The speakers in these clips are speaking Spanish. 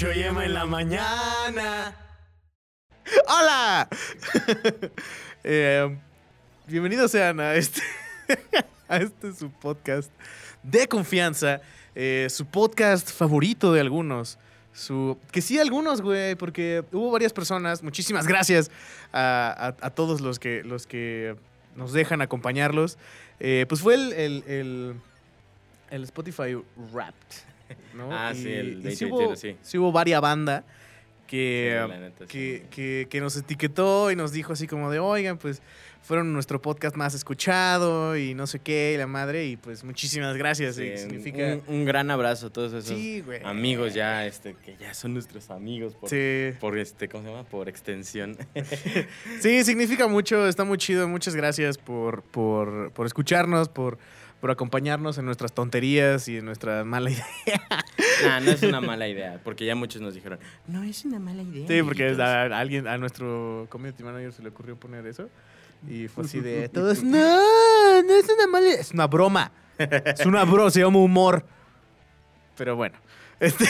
Chucho y Emma en la mañana. ¡Hola! Eh, bienvenidos sean a este, a este su podcast de confianza, eh, su podcast favorito de algunos. Su, que sí, algunos, güey, porque hubo varias personas. Muchísimas gracias a, todos los que, los que nos dejan acompañarlos. Eh, pues fue el, el- el Spotify Wrapped. ¿no? Ah, sí, el de sí, 2021, hubo, sí. sí hubo varias banda que, Sí, neta, que, que- que nos etiquetó y nos dijo así como de, oigan, pues fueron nuestro podcast más escuchado y no sé qué, y la madre, y pues muchísimas gracias. Sí, eh, significa... un, un gran abrazo a todos esos Sí, amigos ya, este, que ya son nuestros amigos por este, ¿cómo se llama? Por extensión. Sí, significa mucho, está muy chido. Muchas gracias por, por, por escucharnos, por, por acompañarnos en nuestras tonterías y en nuestra mala idea. nah, no es una mala idea, porque ya muchos nos dijeron, no es una mala idea. Sí, porque amiguitos". a, a alguien, a nuestro community manager se le ocurrió poner eso. Y fue así de todos, no, no es una mala idea. Es una broma. Es una broma, se llama humor. Pero bueno. Este.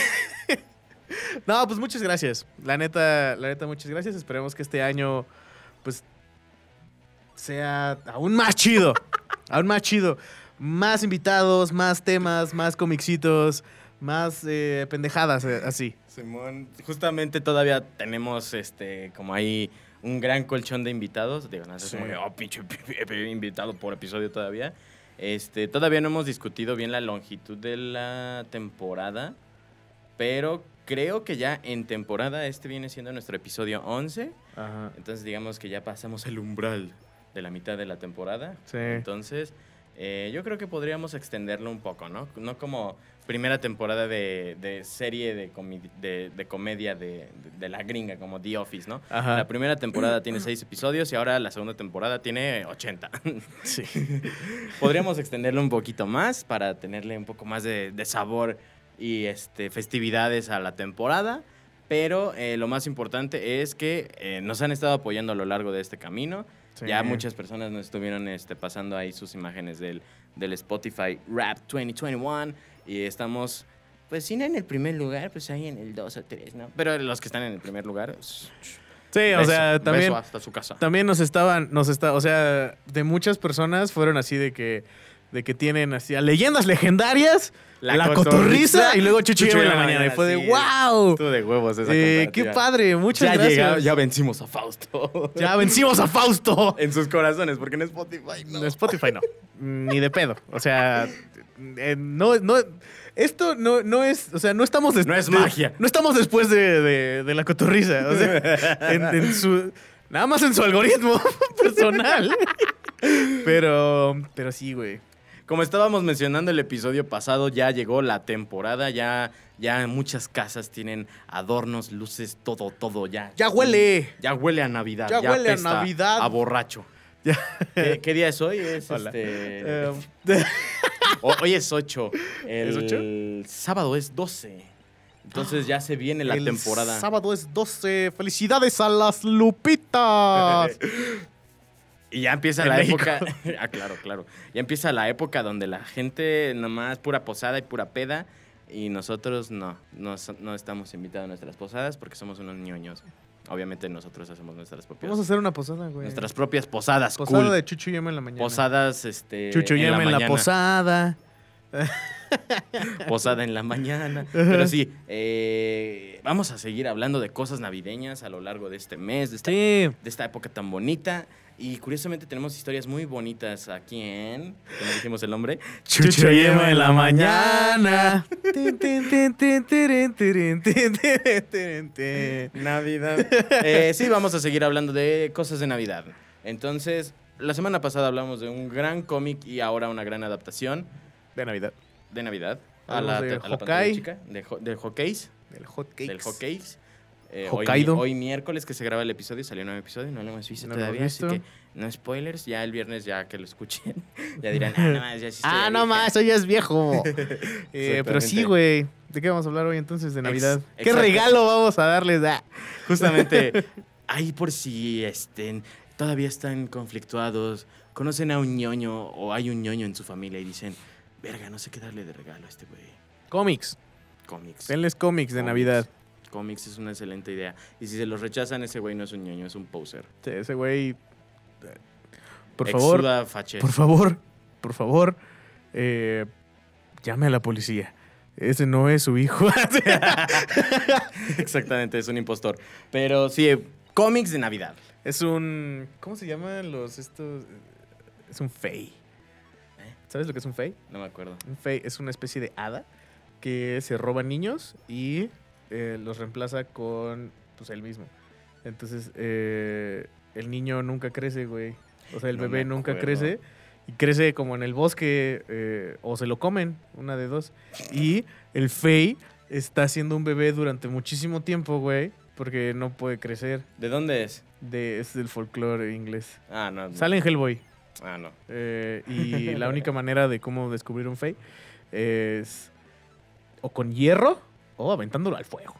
no, pues muchas gracias. La neta, la neta, muchas gracias. Esperemos que este año, pues, sea aún más chido. aún más chido. Más invitados, más temas, más comixitos, más eh, pendejadas, eh, así. Simón, justamente todavía tenemos este como ahí un gran colchón de invitados. Digo, no es Sí. como oh, pinche invitado por episodio todavía. Este, todavía no hemos discutido bien la longitud de la temporada, pero creo que ya en temporada este viene siendo nuestro episodio 11. Ajá. Entonces digamos que ya pasamos el umbral de la mitad de la temporada. Sí. Entonces, eh, yo creo que podríamos extenderlo un poco, ¿no? No como primera temporada de, de serie de, comi- de, de comedia de, de- la gringa, como The Office, ¿no? Ajá. La primera temporada tiene seis episodios y ahora la segunda temporada tiene 80. Sí. Podríamos extenderlo un poquito más para tenerle un poco más de, de sabor y este, festividades a la temporada. Pero eh, lo más importante es que eh, nos han estado apoyando a lo largo de este camino. Sí. Ya muchas personas nos estuvieron este, pasando ahí sus imágenes del, del Spotify Rap 2021 y estamos, pues si no en el primer lugar, pues ahí en el 2 o 3, ¿no? Pero los que están en el primer lugar, pues, Sí, o sea, también, beso hasta su casa. también nos estaban, nos está, o sea, de muchas personas fueron así de que, de que tienen así a leyendas legendarias, la, La cotorriza, cotorriza, y luego Chucho Chucho en la la mañana. Y fue de sí. wow. Estuvo de huevos esa Eh, qué padre, muchas ya gracias. ya vencimos a Fausto. Ya vencimos a Fausto. en sus corazones, porque en Spotify no. En Spotify no. Ni de pedo. O sea, eh, no, no. Esto no, no es. O sea, no estamos. des- No es de- magia. No estamos después de, de- de la cotorriza. O sea, en, en su. Nada más en su algoritmo personal. Pero. Pero sí, güey. Como estábamos mencionando el episodio pasado, ya llegó la temporada, ya, ya muchas casas tienen adornos, luces, todo, todo, ya. ¡Ya huele! Ya huele a Navidad. Ya huele a Navidad. A borracho. ¿Qué, qué día es hoy? Es Hola. este. Eh, hoy es 8. El ¿Es ocho? sábado es 12. Entonces ya se viene la el temporada. Sábado es 12. ¡Felicidades a las Lupitas! Y ya empieza la México. época. ah, claro, claro. Ya empieza la época donde la gente nomás pura posada y pura peda. Y nosotros no, no, no estamos invitados a nuestras posadas porque somos unos ñoños. Obviamente nosotros hacemos nuestras propias, Vamos a hacer una posada, güey. nuestras propias posadas. posada cool. de Chucho y Emma en la mañana. Posadas, este. Chucho en la en la posada. Posada en la mañana. Pero sí, eh, vamos a seguir hablando de cosas navideñas a lo largo de este mes, de esta Sí. de esta época tan bonita. Y curiosamente tenemos historias muy bonitas aquí en. ¿Cómo dijimos el nombre? Chucho y Emma en la mañana. Navidad. Eh, sí, vamos a seguir hablando de cosas de Navidad. Entonces, la semana pasada hablamos de un gran cómic y ahora una gran adaptación De Navidad. de Navidad. A Hablamos la, de a la pantalla chica, de, ho- del Hawkeyes. Del hot cakes. Del Hawkeyes. Eh, hoy, Hokkaido. hoy miércoles que se graba el episodio, salió un nuevo episodio, no lo hemos visto No todavía, así que no spoilers, ya el viernes ya que lo escuchen, ya dirán, ah, no más, ya sí Ah, no vieja". más, eso ya es viejo. Eh, pero sí, güey. ¿De qué vamos a hablar hoy entonces de Navidad? ¿Qué regalo vamos a darles? Ah, Justamente, ahí por si estén, todavía están conflictuados, conocen a un ñoño o hay un ñoño en su familia y dicen, verga, no sé qué darle de regalo a este güey. Cómics. Cómics. Denles cómics de Cómics. Navidad. Cómics es una excelente idea. Y si se los rechazan, ese güey no es un ñoño, es un poser. Sí, ese güey. eh, Por favor, por favor, por favor, eh, llame a la policía. Ese no es su hijo. Exactamente, es un impostor. Pero sí, cómics de Navidad. es un. ¿Cómo se llaman los estos? Es un fey. ¿Sabes lo que es un fey? No me acuerdo. Un fey es una especie de hada que se roba niños y eh, los reemplaza con pues él mismo. Entonces, eh, el niño nunca crece, güey. O sea, el No bebé nunca crece y crece como en el bosque eh, o se lo comen, una de dos. Y el fey está siendo un bebé durante muchísimo tiempo, güey, porque no puede crecer. ¿De dónde es? De, es del folclore inglés. Ah, no. no. Sale en Hellboy. Ah, no. Eh, y la única manera de cómo descubrir un Fey es o con hierro o aventándolo al fuego.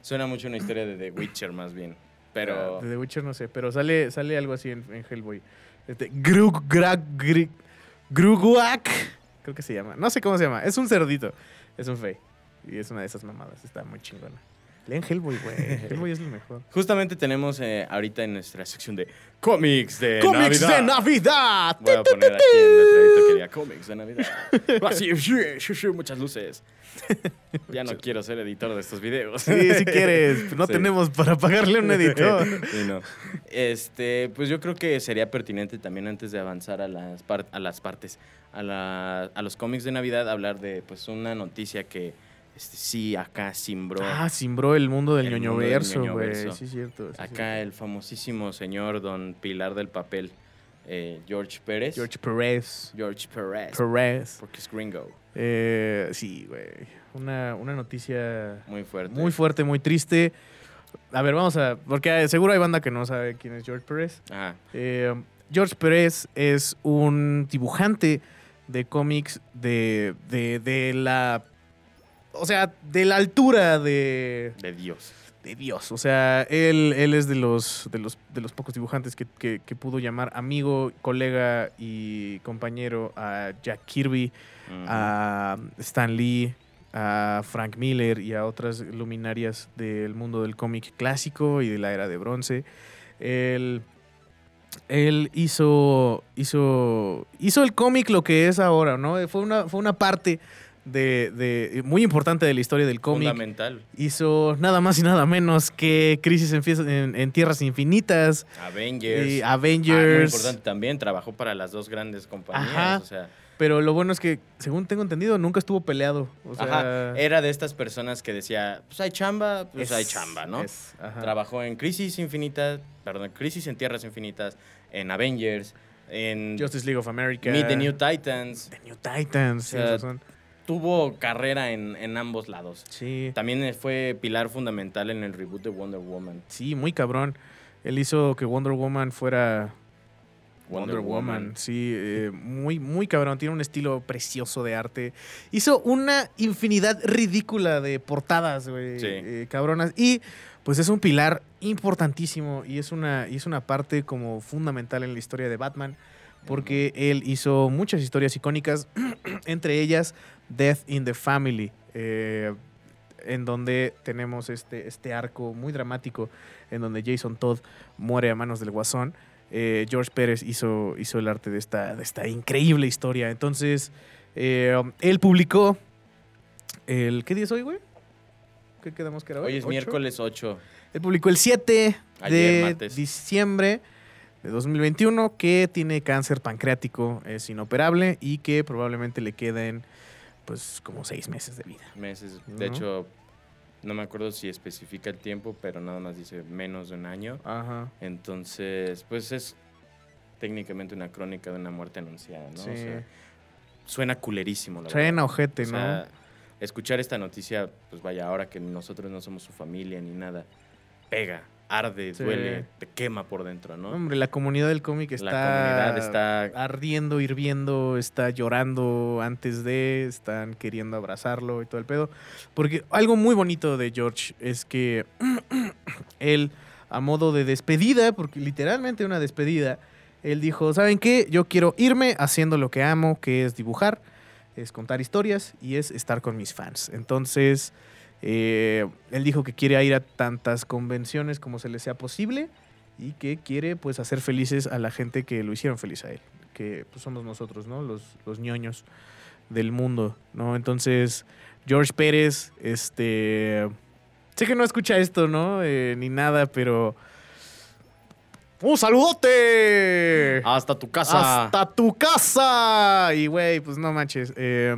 Suena mucho una historia de The Witcher, más bien. Pero. Ah, De The Witcher no sé, pero sale, sale algo así en, en Hellboy. Este, Grug, Grag, Grig- Gruguak, creo que se llama. No sé cómo se llama. Es un cerdito. Es un Fey. Y es una de esas mamadas. Está muy chingona. Leen Hellboy, güey. Hellboy es lo mejor. Justamente tenemos eh, ahorita en nuestra sección de cómics de ¡Cómics Navidad. de Navidad! Voy a poner aquí letradito que diga cómics de Navidad. Así, muchas luces. Ya no quiero ser editor de estos videos. Sí, si quieres. No Sí. tenemos para pagarle a un editor. Sí, no. Este, pues yo creo que sería pertinente también antes de avanzar a las, a las partes, a, la- a los cómics de Navidad, hablar de pues una noticia que este, sí acá simbró. Ah, simbró el mundo del El ñoño mundo del verso, ñoño güey. Sí, es cierto. sí, acá el famosísimo señor don Pilar del Papel, eh, George Pérez. George Perez. George Perez. Perez. Porque es gringo. Eh, sí, güey. Una, una noticia Muy fuerte. muy fuerte, muy triste. A ver, vamos a. Porque seguro hay banda que no sabe quién es George Perez. Ajá. Eh, George Pérez es un dibujante de cómics de, de, de la. O sea, de la altura de, De Dios. de Dios. O sea, él, él es de los, de los, de los pocos dibujantes que, que- que pudo llamar amigo, colega y compañero a Jack Kirby, a Stan Lee, a Frank Miller y a otras luminarias del mundo del cómic clásico y de la era de bronce. Él, él hizo, hizo, hizo el cómic lo que es ahora, ¿no? Fue una, fue una parte de, de- muy importante de la historia del cómic Fundamental. hizo nada más y nada menos que Crisis en, Fies- en- en Tierras Infinitas Avengers. y Ah, muy importante también, trabajó para las dos grandes compañías. Ajá. O sea, pero lo bueno es que, según tengo entendido, nunca estuvo peleado. O sea, ajá, era de estas personas que decía, pues hay chamba, pues es- hay chamba, ¿no? es. Trabajó en Crisis Infinitas, perdón, Crisis en Tierras Infinitas, en Avengers, en Justice League of America. Meet the New Titans. The New Titans. O sea, razón. Tuvo carrera en, en ambos lados. Sí, También fue pilar fundamental en el reboot de Wonder Woman. sí, muy cabrón. Él hizo que Wonder Woman fuera Wonder, Wonder Woman. Woman. Sí, eh, muy, muy cabrón. Tiene un estilo precioso de arte. Hizo una infinidad ridícula de portadas, güey. Sí. eh, cabronas. Y pues es un pilar importantísimo y es, una, y es una parte como fundamental en la historia de Batman. Porque él hizo muchas historias icónicas, entre ellas Death in the Family, eh, en donde tenemos este, este arco muy dramático, en donde Jason Todd muere a manos del guasón. Eh, George Pérez hizo, hizo el arte de esta, de esta increíble historia. Entonces, eh, él publicó el... ¿Qué día es hoy, güey? ¿Qué quedamos que era hoy? Hoy es miércoles 8. Él publicó el 7 Ayer, de martes. diciembre de 2021 que tiene cáncer pancreático, es inoperable y que probablemente le queden pues como seis meses de vida. meses. De hecho, no me acuerdo si especifica el tiempo, pero nada más dice menos de un año. Ajá. Entonces, pues es técnicamente una crónica de una muerte anunciada, ¿no? Sí. O sea, suena culerísimo, la Suena ojete, O ¿no? sea, escuchar esta noticia, pues vaya, ahora que nosotros no somos su familia ni nada, pega, arde, Sí. duele, te quema por dentro, ¿no? Hombre, la comunidad del cómic está, La comunidad está ardiendo, hirviendo, está llorando antes de, están queriendo abrazarlo y todo el pedo. Porque algo muy bonito de George es que él, a modo de despedida, porque literalmente una despedida, él dijo, ¿saben qué? Yo quiero irme haciendo lo que amo, que es dibujar, es contar historias y es estar con mis fans. Entonces, Eh, él dijo que quiere ir a tantas convenciones como se le sea posible y que quiere pues hacer felices a la gente que lo hicieron feliz a él, que pues, somos nosotros, ¿no? Los, los ñoños del mundo, ¿no? Entonces, George Pérez, este... Sé que no escucha esto, ¿no? Eh, ni nada, pero... ¡Un saludote! Hasta tu casa. ¡Hasta tu casa! Y, güey, pues no manches. eh,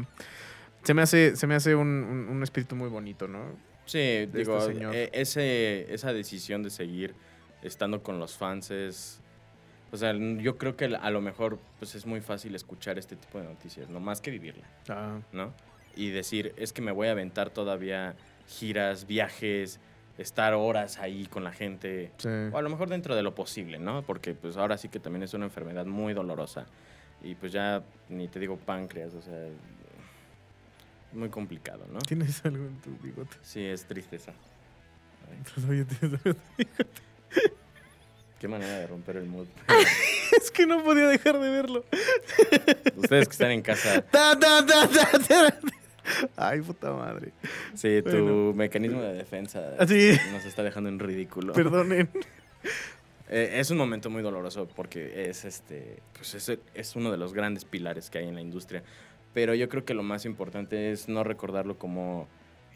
se me hace, se me hace un, un- un espíritu muy bonito, ¿no? Sí, digo, este señor. eh, ese, esa decisión de seguir estando con los fans es... O sea, yo creo que a lo mejor pues es muy fácil escuchar este tipo de noticias, no más que vivirla, Ah, ¿no? Y decir, es que me voy a aventar todavía giras, viajes, estar horas ahí con la gente. sí. O a lo mejor dentro de lo posible, ¿no? Porque pues ahora sí que también es una enfermedad muy dolorosa. Y pues ya ni te digo páncreas, o sea, muy complicado, ¿no? ¿Tienes algo en tu bigote? Sí, es tristeza. Todavía tienes algo en tu bigote. Qué manera de romper el mood. Es que no podía dejar de verlo. Ustedes que están en casa, Ta, ta, ta, ta. Ay, puta madre. sí, tu Bueno. mecanismo de defensa Así. nos está dejando en ridículo. Perdonen. Eh, es un momento muy doloroso porque es este, pues es, es uno de los grandes pilares que hay en la industria. Pero yo creo que lo más importante es no recordarlo como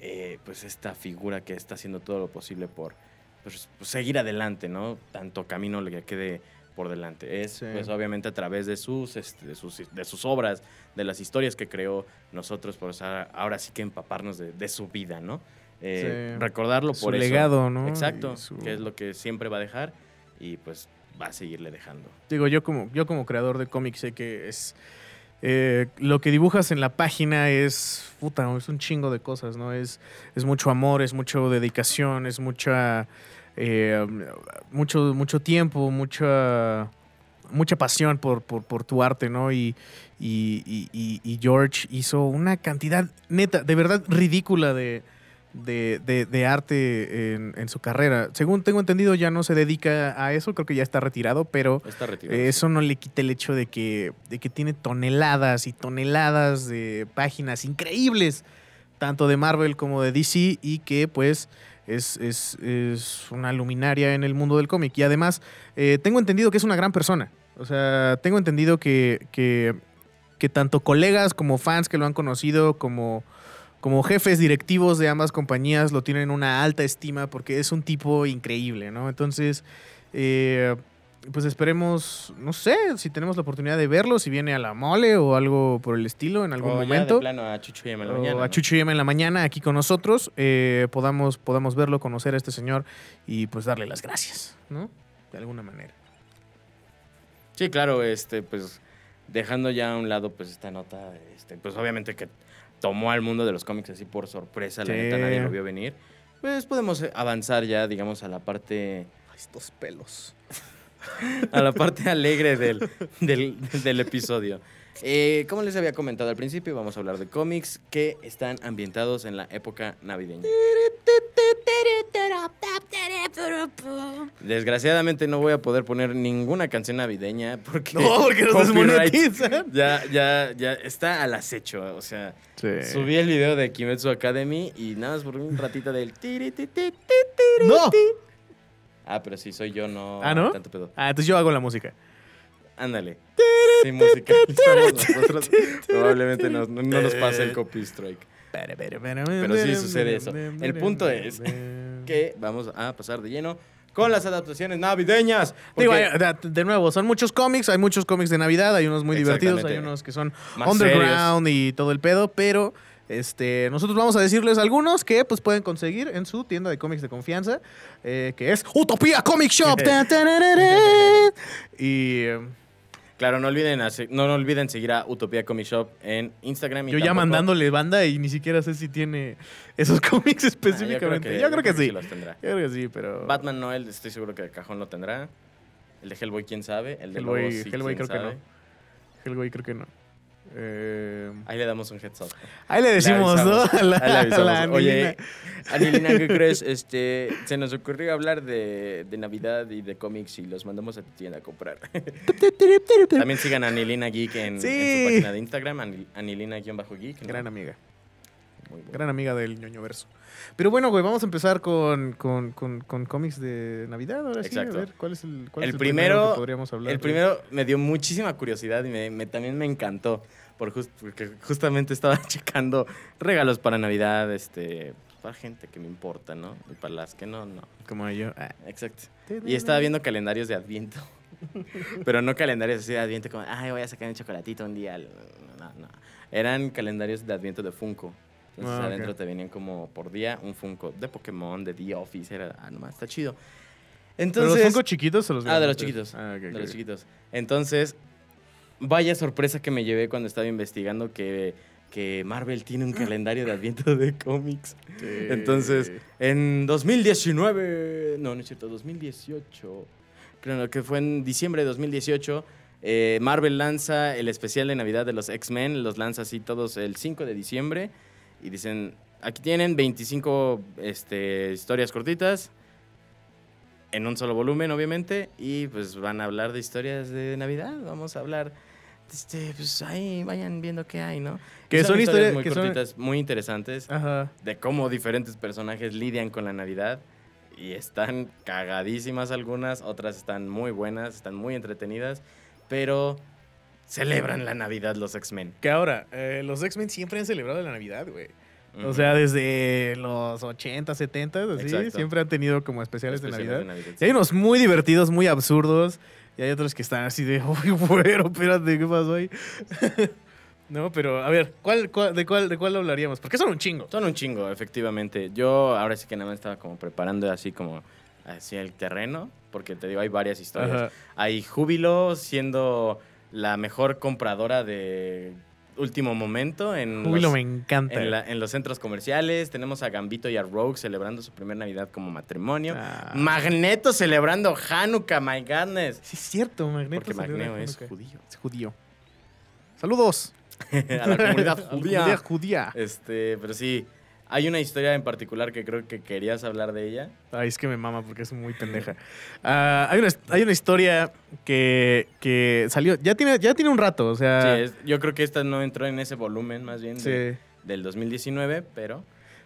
eh, pues esta figura que está haciendo todo lo posible por pues, pues, seguir adelante, ¿no? Tanto camino le quede por delante. Es Sí. pues obviamente a través de sus, este, de sus de sus obras, de las historias que creó nosotros, pues ahora, sí que empaparnos de, de su vida, ¿no? Eh, Sí. Recordarlo Su por eso. legado, ¿no? Exacto, su- que es lo que siempre va a dejar y pues va a seguirle dejando. Digo, yo como, yo como creador de cómics sé que es... eh, lo que dibujas en la página es... Puta, es un chingo de cosas, ¿no? Es, es mucho amor, es mucho dedicación, es mucha... eh, mucho, mucho tiempo, mucha... Mucha pasión por, por, tu arte, ¿no? Y- y George hizo una cantidad neta, de verdad ridícula de, de, de- de arte en, en su carrera. Según tengo entendido, ya no se dedica a eso, creo que ya está retirado, pero Está retirado. eh, eso no le quita el hecho de que, de que tiene toneladas y toneladas de páginas increíbles, tanto de Marvel como de DC, y que pues es, es- es una luminaria en el mundo del cómic. Y además, eh, tengo entendido que es una gran persona. O sea, tengo entendido que, que, que tanto colegas como fans que lo han conocido, como, como jefes directivos de ambas compañías, lo tienen una alta estima porque es un tipo increíble, ¿no? Entonces, eh, pues esperemos, no sé, si tenemos la oportunidad de verlo, si viene a la mole o algo por el estilo en algún O ya momento. de plano a Chucho y en la o mañana. a ¿no? Y Emma en la mañana aquí con nosotros, eh, podamos, podamos verlo, conocer a este señor y pues darle las gracias, ¿no? De alguna manera. Sí, claro, este, pues dejando ya a un lado pues esta nota, este, pues obviamente que tomó al mundo de los cómics así por sorpresa, la Sí. neta nadie lo vio venir. Pues podemos eh, avanzar ya, digamos, a la parte Estos pelos. a la parte alegre del, del, del episodio. Eh, como les había comentado al principio, vamos a hablar de cómics que están ambientados en la época navideña. Desgraciadamente no voy a poder poner ninguna canción navideña porque, No, porque nos desmonetizan. Ya, ya, ya está al acecho. O sea, subí el video de Kimetsu Academy y nada más por un ratito del ¡No! Ah, pero si soy yo, no. ¿Ah, no? Tanto pedo. Ah, entonces yo hago la música. Ándale. Si musicalizamos nosotros, probablemente no, no nos pase el copy strike. Pero sí sucede eso. El punto es Que vamos a pasar de lleno con las adaptaciones navideñas. Digo, hay- de, nuevo, son muchos cómics, hay muchos cómics de Navidad, hay unos muy divertidos, hay unos que son Más underground y todo el pedo, pero este, nosotros vamos a decirles algunos que pues pueden conseguir en su tienda de cómics de confianza, eh, que es Utopía Comic Shop. Y eh, Claro, no olviden, hacer- no, no olviden seguir a Utopía Comic Shop en Instagram. y yo ya tampoco- mandándole banda y ni siquiera sé si tiene esos cómics Ah, específicamente. yo creo que, sí. los tendrá. Yo creo que sí, pero... Batman Noel, estoy seguro que cajón lo tendrá. El de Hellboy, quién sabe. El de Hellboy, Lobo, sí, Hellboy quién creo que sabe. no. Hellboy creo que no. Eh, Ahí le damos un heads up. ahí le decimos, ¿no? avisamos. A la, Ahí le a la Oye, Anilina. ¿qué crees? Este, se nos ocurrió hablar de, de Navidad y de cómics y los mandamos a tu tienda a comprar. También sigan a Anilina Geek en, su página de Instagram, Anil- Anilina-Geek. Gran amiga. Muy bueno. Gran amiga del ñoño verso. Pero bueno, güey, vamos a empezar con, con, con, con cómics de Navidad. Ahora sí, Exacto. a ver, ¿cuál es el, cuál El es el primero- que podríamos hablar? El güey? primero me dio muchísima curiosidad y me, me- también me encantó. Por jus- porque justamente estaba checando regalos para Navidad, este, para gente que me importa, ¿no? Y para las que no, no. Como yo. ah. Exacto. Y estaba viendo calendarios de Adviento. Pero no calendarios así de Adviento como, ay, voy a sacar un chocolatito un día. No, no. Eran calendarios de Adviento de Funko. Entonces Ah, adentro te venían como por día un Funko de Pokémon, de The Office. Era, ah, nomás, está chido. ¿Pero Entonces, los Funko chiquitos o los Ah, de los grandes? chiquitos. Ah, ok, de ok. los chiquitos. Entonces, vaya sorpresa que me llevé cuando estaba investigando que, que Marvel tiene un calendario de Adviento de cómics. Sí. Entonces, en 2019, no, no es cierto, 2018, creo que fue en diciembre de 2018, eh, Marvel lanza el especial de Navidad de los X-Men, los lanza así todos el 5 de diciembre y dicen, aquí tienen 25 este, historias cortitas, en un solo volumen, obviamente, y pues van a hablar de historias de Navidad, vamos a hablar... Este, pues ahí vayan viendo qué hay, ¿no? Que Y son historias- muy que son- cortitas, muy interesantes Ajá. de cómo diferentes personajes lidian con la Navidad. Y están cagadísimas algunas, otras están muy buenas, están muy entretenidas, pero celebran la Navidad los X-Men. Que ahora, eh, los X-Men siempre han celebrado la Navidad, güey. O sea, desde los 80, 70, así, Exacto. siempre han tenido como especiales, Especiales de Navidad. Y hay unos muy divertidos, muy absurdos. Y hay otros que están así de, uy, güero, espérate, ¿qué pasó ahí? no, pero a ver, ¿cuál, cuál- de, cuál, ¿de cuál hablaríamos? Porque son un chingo. Son un chingo, efectivamente. Yo ahora sí que nada más estaba como preparando así como hacia el terreno, porque te digo, hay varias historias. Ajá. Hay Júbilo siendo la mejor compradora de último momento en Júbilo los- me encanta. En, la- en los centros comerciales tenemos a Gambito y a Rogue celebrando su primera Navidad como matrimonio. Ah. Magneto celebrando Hanukkah, my godness. Sí, es cierto, Magneto. Porque Magneto es judío. Es judío. Saludos. a la comunidad A la judía. comunidad judía. Este, pero sí, hay una historia en particular que creo que querías hablar de ella. Ay, es que me mama porque es muy pendeja. Ah, hay, una, hay una historia que, que salió, ya tiene, ya tiene un rato, o sea... Sí, es- yo creo que esta no entró en ese volumen más bien de- sí. del 2019, pero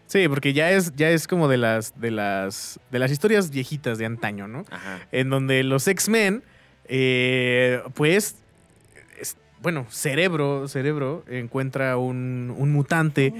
Sí, porque ya es, ya es como de las, de las, de las historias viejitas de antaño, ¿no? ajá. En donde los X-Men, eh, pues, es- bueno, Cerebro, Cerebro encuentra un, un mutante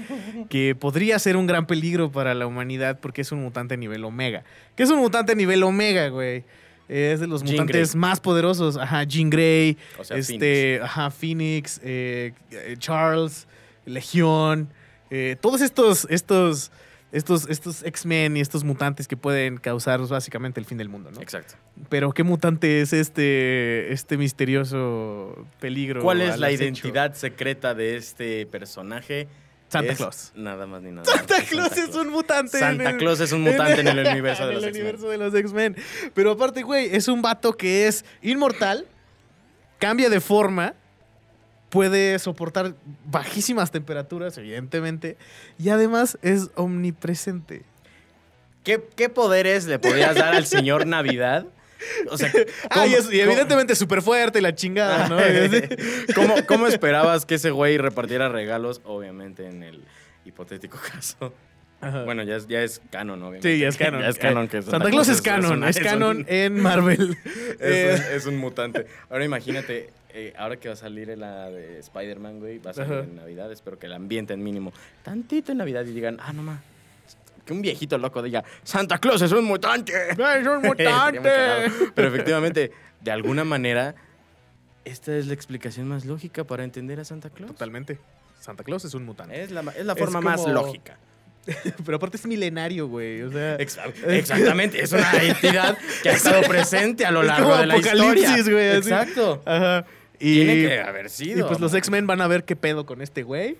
que podría ser un gran peligro para la humanidad porque es un mutante nivel Omega. ¿Qué es un mutante nivel Omega, güey? Es de los Jean mutantes Grey. más poderosos. Ajá, Jean Grey, O sea, este, ajá, Phoenix, eh, eh, Charles, Legión, eh, todos estos, estos, estos, estos X-Men y estos mutantes que pueden causar básicamente el fin del mundo, ¿no? Exacto. Pero ¿qué mutante es este, este misterioso peligro? ¿Cuál es la identidad secreta de este personaje? Santa Es Claus. Nada más ni nada. Santa que Claus es un mutante. Santa en el- Claus es un mutante en el universo de en los el X-Men. universo de los X-Men. Pero aparte, güey, es un vato que es inmortal, cambia de forma, puede soportar bajísimas temperaturas, evidentemente, y además es omnipresente. ¿Qué, qué poderes le podrías dar al señor Navidad? O sea, Ah, y, es- y cómo- evidentemente súper fuerte y la chingada, ¿no? ¿Cómo, cómo esperabas que ese güey repartiera regalos? Obviamente en el hipotético caso. Ajá. Bueno, ya es, ya es canon, obviamente. Sí, ya es canon. Ya es canon que Santa, Claus es canon, es, canon en Marvel. es, Eh, un, es un mutante. Ahora imagínate, eh, ahora que va a salir la de Spider-Man, güey, va a salir Ajá. en Navidad, espero que el ambiente en mínimo, tantito en Navidad y digan, ah, no más. Que un viejito loco diga, Santa Claus es un mutante. ¡Es un mutante! Pero efectivamente, de alguna manera, esta es la explicación más lógica para entender a Santa Claus. Totalmente. Santa Claus es un mutante. Es la, es la forma más lógica. Pero aparte es milenario, güey. O sea, Exa- Exactamente, es una entidad que ha estado presente a lo Es largo como de la historia. Güey, así. Exacto. Ajá. Y, Tiene que haber sido. y pues los. X-Men van a ver qué pedo con este güey.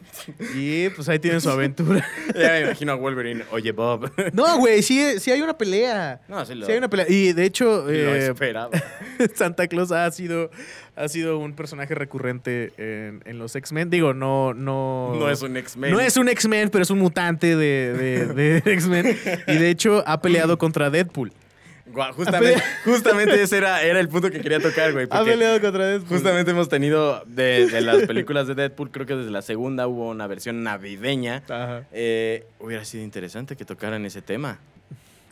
Y pues ahí tienen su aventura. Ya me imagino a Wolverine. Oye, Bob. No, güey, sí, sí hay una pelea. No, sí lo, Sí hay una pelea. Y de hecho, lo eh, esperaba. Santa Claus ha sido, ha sido un personaje recurrente en, en los X-Men. Digo, no, no. No es un X-Men. No es un X-Men, pero es un mutante de, de- de X-Men. Y de hecho ha peleado contra Deadpool. Justamente, justamente ese era, era el punto que quería tocar, güey. Ha peleado contra Deadpool. Justamente hemos tenido de, de las películas de Deadpool, creo que desde la segunda hubo una versión navideña. Ajá. Eh, hubiera sido interesante que tocaran ese tema.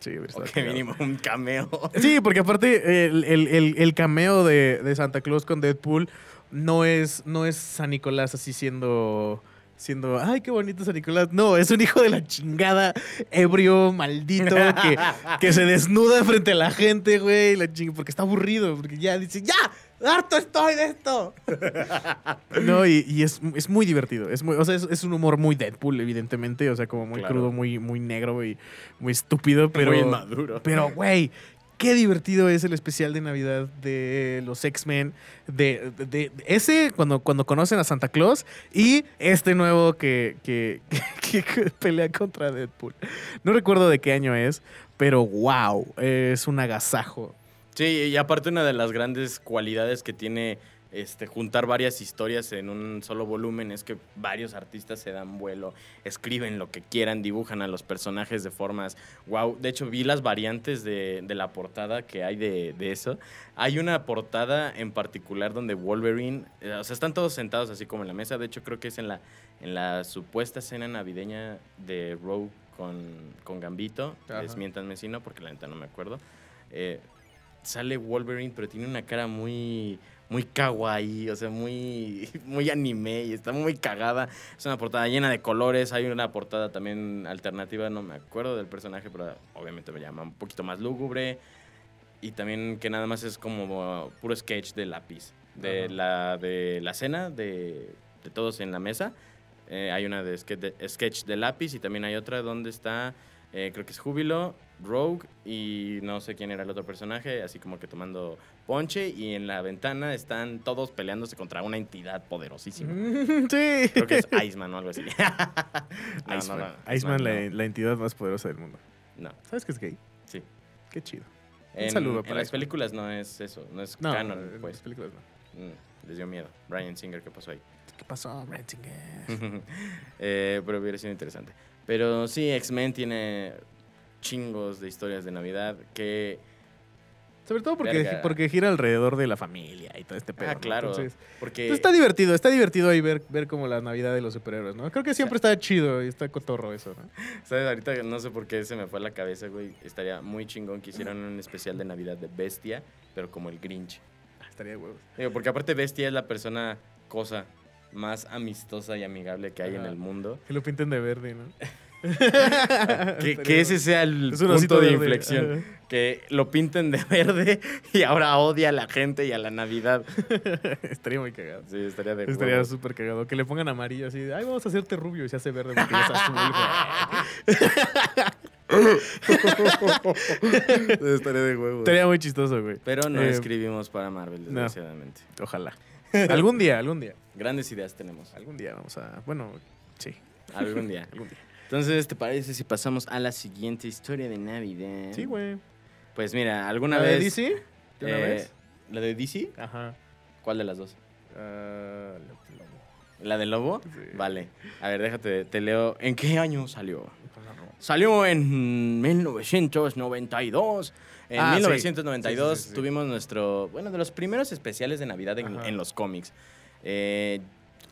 Sí, hubiera O que mínimo un cameo. Sí, porque aparte el, el- el- el cameo de, de Santa Claus con Deadpool no es, no es San Nicolás así siendo, siendo, ay, qué bonito San Nicolás. No, es un hijo de la chingada, ebrio, maldito, que, que se desnuda frente a la gente, güey, la ching- porque está aburrido, porque ya dice, ya, harto estoy de esto. No, y, y es, es muy divertido. Es, muy, o sea, es, es un humor muy Deadpool, evidentemente. O sea, como muy Claro. crudo, muy, muy negro y muy estúpido. Pero, Muy inmaduro. Pero, güey, qué divertido es el especial de Navidad de los X-Men. De, ese, cuando, cuando conocen a Santa Claus. Y este nuevo que- que pelea contra Deadpool. No recuerdo de qué año es, pero wow, es un agasajo. Sí, y aparte una de las grandes cualidades que tiene este, juntar varias historias en un solo volumen es que varios artistas se dan vuelo, escriben lo que quieran, dibujan a los personajes de formas wow. De hecho, vi las variantes de, de la portada que hay de, de eso. Hay una portada en particular donde Wolverine, eh, o sea, están todos sentados así como en la mesa. De hecho, creo que es en la, en la supuesta escena navideña de Rogue con, con Gambito. Ajá. Desmiéntanme si no, porque la neta no me acuerdo. Eh, sale Wolverine, pero tiene una cara muy, muy kawaii, o sea, muy, muy anime y está muy cagada. Es una portada llena de colores. Hay una portada también alternativa, no me acuerdo del personaje, pero obviamente me llama un poquito más lúgubre. Y también que nada más es como puro sketch de lápiz. De Ajá. la, de la cena de, de todos en la mesa. Eh, hay una de sketch de lápiz y también hay otra donde está, eh, creo que es Júbilo, Rogue y no sé quién era el otro personaje, así como que tomando ponche y en la ventana están todos peleándose contra una entidad poderosísima. Sí. Creo que es Iceman o algo así. No, Iceman, no, Iceman, la, entidad más poderosa del mundo. No, ¿Sabes que es gay? sí. Qué chido. Un En, saludo en para las Iceman. películas no es eso, no es No, canon, en pues. las películas no. Mm, les dio miedo. Brian Singer, ¿qué pasó ahí? ¿Qué pasó, Ratzinger? Eh, pero hubiera sido interesante. Pero sí, X-Men tiene chingos de historias de Navidad que... Sobre todo porque, Verga. porque gira alrededor de la familia y todo este pedo. ah, ¿no? claro. Entonces, porque... está divertido, está divertido ahí ver, ver como la Navidad de los superhéroes, ¿no? Creo que siempre está chido y está cotorro eso, ¿no? ¿Sabes? Ahorita no sé por qué se me fue a la cabeza, güey. Estaría muy chingón que hicieran un especial de Navidad de Bestia, pero como el Grinch. Ah, Estaría de huevos. Digo, porque aparte Bestia es la persona, cosa más amistosa y amigable que hay en el mundo. Que lo pinten de verde, ¿no? Que, que ese sea el Es punto de verde, inflexión. Que lo pinten de verde y ahora odia a la gente y a la Navidad. Estaría muy cagado. Sí, estaría de Estaría súper cagado. Que le pongan amarillo así. de, Ay, vamos a hacerte rubio y se hace verde porque es azul. estaría de huevos. Estaría muy chistoso, güey. Pero no Eh, escribimos para Marvel, no. desgraciadamente. Ojalá. Algún día, algún día. Grandes ideas tenemos. Algún día vamos a. Bueno, sí. Algún día. Algún día. Entonces, ¿te parece si pasamos a la siguiente historia de Navidad? Sí, güey. Pues mira, alguna ¿La de vez. DC? ¿De una eh, vez? ¿La de DC? Ajá. ¿Cuál de las dos? Ah, lo- lo- ¿La de Lobo? Sí. Vale. A ver, déjate, te leo. ¿En qué año salió? Salió en 1992. En Ah, sí. 1992 Sí, sí, sí, sí. tuvimos nuestro, bueno, de los primeros especiales de Navidad en, los cómics. Eh,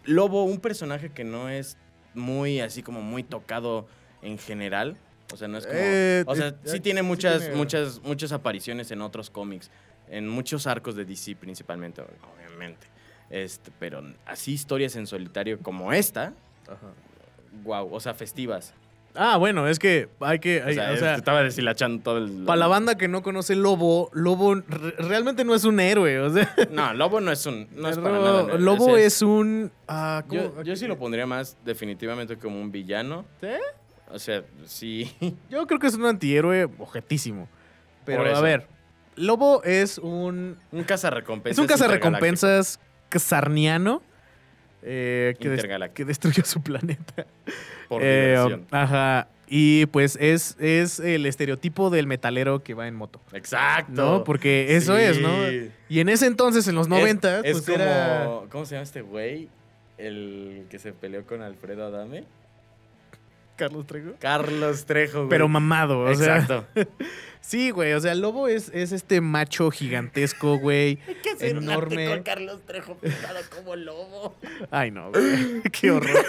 Lobo, un personaje que no es muy, así como muy tocado en general. O sea, no es como... Eh, o sea, eh, sí tiene muchas, tiene- muchas, muchas apariciones en otros cómics. En muchos arcos de DC principalmente, obviamente. Este, pero así historias en solitario como esta, Ajá. wow, o sea, festivas. Ah, bueno, es que hay que. O sea, o sea, te estaba deshilachando todo el. para la banda que no conoce Lobo, Lobo re- realmente no es un héroe. O sea, No, Lobo no es un. No es para Lobo, nada. un héroe, Lobo o sea, es un. ah. Yo, yo sí lo pondría más definitivamente como un villano. ¿Sí? O sea, sí. Yo creo que es un antihéroe objetísimo. Pero a ver, Lobo es un. Un cazarrecompensas. Es un cazarrecompensas sarniano eh, que, des- Intergaláctico. que destruyó su planeta. Por Eh, ajá. Y pues es, es el estereotipo del metalero que va en moto. Exacto. ¿No? Porque eso Sí. es, ¿no? Y en ese entonces, en los 90, es, es pues era. como- ¿Cómo se llama este güey? El que se peleó con Alfredo Adame. Carlos Trejo. Carlos Trejo, güey. Pero mamado, o sea. Exacto. Sí, güey. O sea, el lobo es, es este macho gigantesco, güey. que hacer un arte Enorme. con Carlos Trejo pintado como lobo. Ay, no, güey. Qué horror.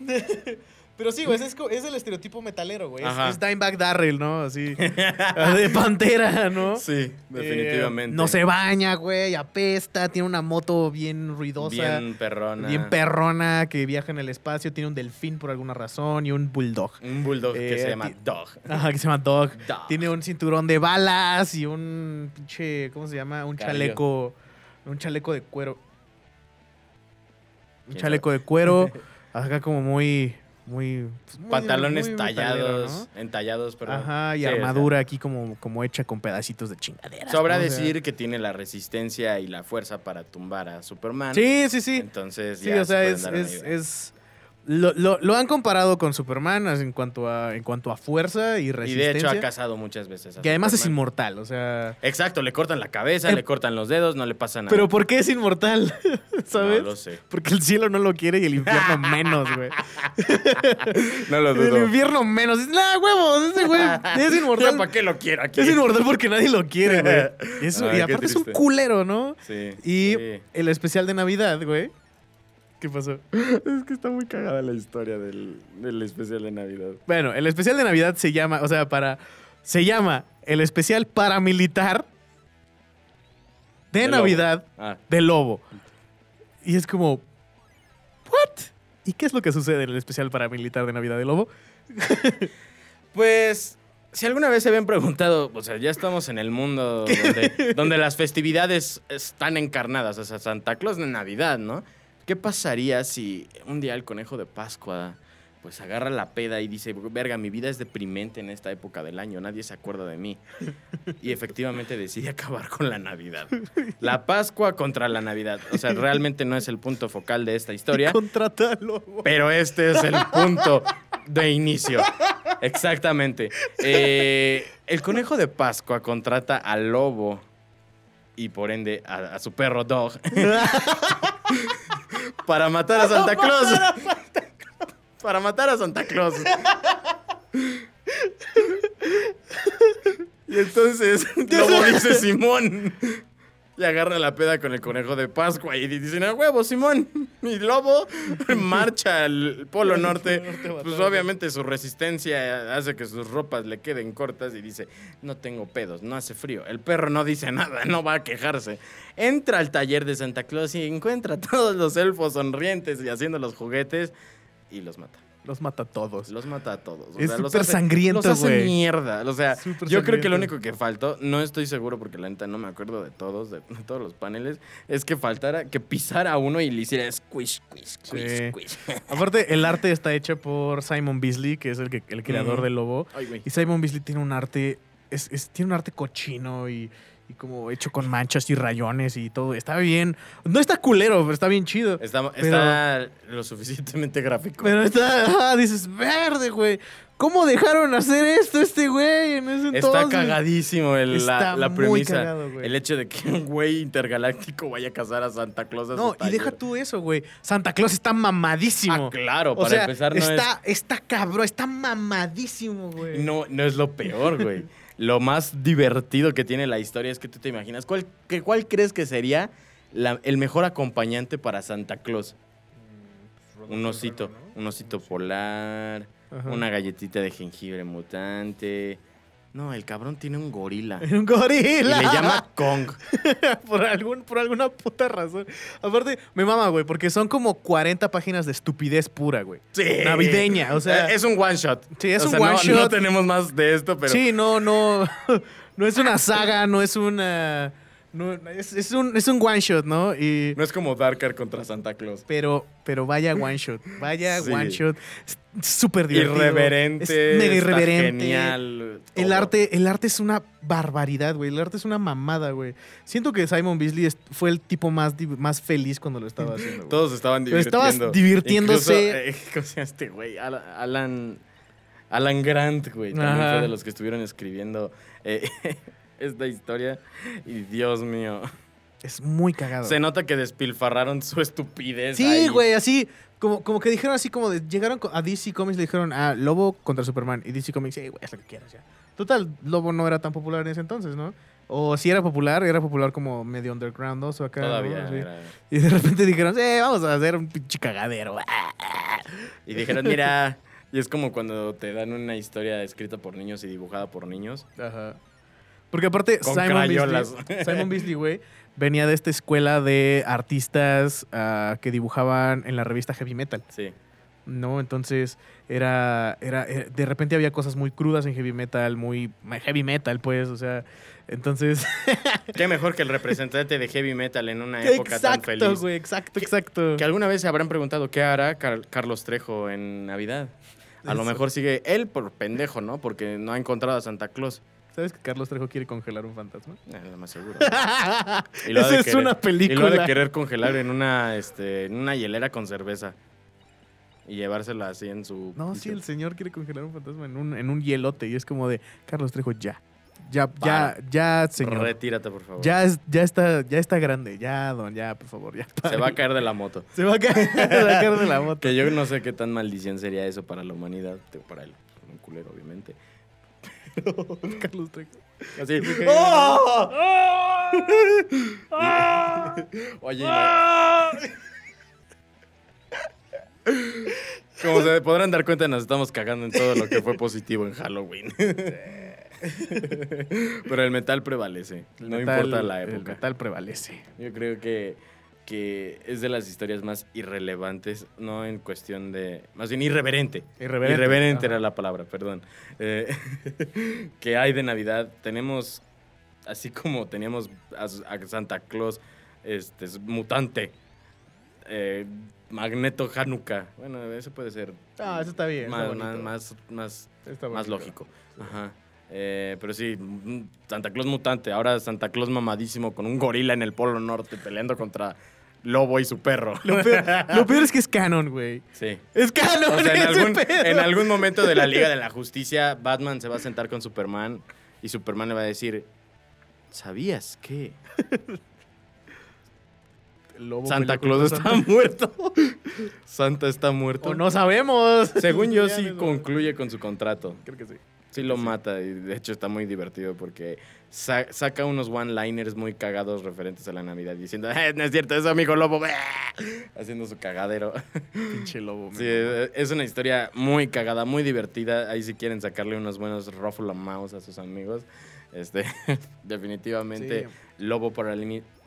Pero sí, güey, es, el estereotipo metalero, güey. Es, es Dimebag Darrell, ¿no? Así. de pantera, ¿no? Sí, definitivamente. Eh, no se baña, güey, apesta, tiene una moto bien ruidosa. Bien perrona. Bien perrona, que viaja en el espacio, tiene un delfín por alguna razón y un bulldog. Un bulldog que Eh, se llama ti- Dog. Ajá, que se llama Dog. Dog. Tiene un cinturón de balas y un pinche, ¿cómo se llama? Un chaleco, un chaleco de cuero. Un ¿Quién chaleco de cuero, acá como muy, muy... pues, muy- Pantalones muy tallados, ¿no? entallados, pero Ajá, y sí, armadura aquí como, como hecha con pedacitos de chingadera. Sobra decir que tiene la resistencia y la fuerza para tumbar a Superman. Sí, sí, sí. Entonces, Sí, ya o se sea, es, es- lo, lo- lo han comparado con Superman en cuanto a, en cuanto a fuerza y Y resistencia. de hecho ha cazado muchas veces a que además es inmortal, o sea... Exacto, le cortan la cabeza, El- le cortan los dedos, no le pasa nada. Pero ¿por qué es inmortal? ¿Sabes? No lo sé. Porque el cielo no lo quiere y el infierno menos, güey. No lo El dudo. infierno menos. Nah, huevos, ese güey es ¿Yo inmortal. para qué lo quiero aquí? Es inmortal porque nadie lo quiere, güey. Eso- y aparte es un culero, ¿no? Sí. Y sí. el especial de Navidad, güey. ¿Qué pasó? Es que está muy cagada la historia del, del especial de Navidad. Bueno, el especial de Navidad se llama, o sea, para. Se llama el especial paramilitar de, De lobo. Navidad Ah, de Lobo. Y es como. ¿What? ¿Y qué es lo que sucede en el especial paramilitar de Navidad de Lobo? Pues, si alguna vez se habían preguntado, o sea, ya estamos en el mundo donde, donde las festividades están encarnadas, o sea, Santa Claus de Navidad, ¿no? ¿Qué pasaría si un día el conejo de Pascua pues agarra la peda y dice, verga, mi vida es deprimente en esta época del año, nadie se acuerda de mí? Y efectivamente decide acabar con la Navidad. La Pascua contra la Navidad. O sea, realmente no es el punto focal de esta historia. Contrata al Lobo. Pero este es el punto de inicio. Exactamente. Eh, el conejo de Pascua contrata al lobo y por ende a, a su perro Dog para matar a Santa Claus. Para matar a Santa Claus. Y entonces Lobo dice Simón. Y agarra la peda con el conejo de Pascua y dicen, a huevo, Simón. Y Lobo marcha al Polo Norte. Pues obviamente su resistencia hace que sus ropas le queden cortas y dice, no tengo pedos, no hace frío. El perro no dice nada, no va a quejarse. Entra al taller de Santa Claus y encuentra a todos los elfos sonrientes y haciendo los juguetes y los mata. Los mata a todos. Los mata a todos. O Es súper sangriento, Los hace güey. mierda. O sea, yo creo que lo único que faltó, no estoy seguro porque la neta no me acuerdo de todos, de, de todos los paneles, es que faltara, que pisara a uno y le hiciera squish, squish, squish, Sí. squish. Aparte, el arte está hecho por Simon Beasley, que es el, que- el creador del Lobo. Ay, güey. Y Simon Beasley tiene un arte, es, es- tiene un arte cochino y, y como hecho con manchas y rayones y todo. Está bien. No está culero, pero está bien chido. Está, Pero- lo suficientemente gráfico. Pero está, ah, dices, verde, güey. ¿Cómo dejaron hacer esto este güey en ese entonces? Está cagadísimo el- la, Está la muy premisa. cagado, güey. el hecho de que un güey intergaláctico vaya a cazar a Santa Claus a No, y deja tú eso, güey. Santa Claus está mamadísimo. Ah, claro, o para sea, empezar no está, está cabrón, está mamadísimo, güey. No, no es lo peor, güey. lo más divertido que tiene la historia es que tú te imaginas. ¿Cuál, que- cuál crees que sería la- el mejor acompañante para Santa Claus? Un osito. Un osito polar. Ajá. Una galletita de jengibre mutante. No, el cabrón tiene un gorila. Un gorila. Y le llama Kong. por, algún, por alguna puta razón. Aparte, me mama, güey, porque son como 40 páginas de estupidez pura, güey. Sí. Navideña, o sea- Eh, Es un one shot. Sí, es O un sea, no- one shot. No tenemos más de esto, pero. Sí, no, no. No es una saga, no es una. No, es, es un, es un one shot, ¿no? Y. No es como Darker contra Santa Claus. Pero, pero vaya one shot. Vaya Sí. one shot. Súper divertido. Irreverente. Es mega irreverente. Genial. El arte, el arte es una barbaridad, güey. El arte es una mamada, güey. Siento que Simon Beasley fue el tipo más, más feliz cuando lo estaba haciendo. güey. Todos estaban Pero divirtiendo. estabas divirtiéndose. Incluso, eh, ¿Cómo se llama este güey? Alan, Alan, Alan Grant, güey. También Ajá. fue de los que estuvieron escribiendo eh, esta historia. Y Dios mío. Es muy cagado. Se nota que despilfarraron su estupidez. Sí, ahí. güey, así. Como, como que dijeron así como de, llegaron a DC Comics le dijeron, ah, Lobo contra Superman. Y DC Comics, sí, güey, haz lo que quieras ya. Total, Lobo no era tan popular en ese entonces, ¿no? O si era popular, era popular como medio underground o acá. ¿no? Todavía. Era- Y de repente dijeron, eh, vamos a hacer un pinche cagadero. Y dijeron, mira. Y es como cuando te dan una historia escrita por niños y dibujada por niños. Ajá. Porque aparte, Con Simon crayolas. Beasley, Simon Beasley, güey, venía de esta escuela de artistas ah, que dibujaban en la revista Heavy Metal. Sí. ¿no? Entonces era, era, era- de repente había cosas muy crudas en heavy metal, muy heavy metal, pues, o sea, entonces... Qué mejor que el representante de heavy metal en una época tan exacto, feliz. güey, exacto, exacto. Que alguna vez se habrán preguntado qué hará Car- Carlos Trejo en Navidad. A lo mejor sigue él por pendejo, ¿no? Porque no ha encontrado a Santa Claus. ¿Sabes que Carlos Trejo quiere congelar un fantasma? Eh, lo más seguro. Y lo Esa de es querer- una Y lo película. de querer congelar en una, este, en una hielera con cerveza. Y llevársela así en su... No, sí, el señor quiere congelar un fantasma en un, en un hielote y es como de, Carlos Trejo, ya. Ya, ya, Para. ya, señor. Retírate, por favor. Ya, es, ya, está, ya está grande, ya, don, ya, por favor, ya. Se va a caer de la moto. Se va a caer, se va a caer de la moto. Que yo no sé qué tan maldición sería eso para la humanidad. Para él, un culero, obviamente. Carlos Trejo. Así. ¡Oh! Oye, ima- como se podrán dar cuenta, nos estamos cagando en todo lo que fue positivo en Halloween. Pero el metal prevalece. El no metal- importa la El época. metal prevalece. Yo creo que, que es de las historias más irrelevantes, no en cuestión de. Más bien irreverente. Irreverente. Irreverente era la palabra, perdón. Eh, que hay de Navidad. Tenemos, así como teníamos a, a Santa Claus, este, es mutante, eh, Magneto Hanukkah. Bueno, eso puede ser Ah, eso está bien. más, más, más, más, lógico. Ajá. Eh, pero sí, mm, Santa Claus mutante. Ahora Santa Claus mamadísimo con un gorila en el Polo Norte peleando contra Lobo y su perro. Lo peor, lo peor es que es canon, güey. Sí. Es canon. O sea, en algún, en algún momento de la Liga de la Justicia, Batman se va a sentar con Superman y Superman le va a decir, ¿sabías lobo Santa Claus está muerto? Santa está muerto. O no sabemos. Según yo, sí concluye con su contrato. Creo que sí. Sí lo mata y de hecho está muy divertido porque sa- saca unos one-liners muy cagados referentes a la Navidad diciendo, "Eh, no es cierto, es amigo lobo, haciendo su cagadero. Pinche lobo. Sí, es una historia muy cagada, muy divertida. Ahí si quieren sacarle unos buenos ruffle mouse a sus amigos. Este, definitivamente. Lobo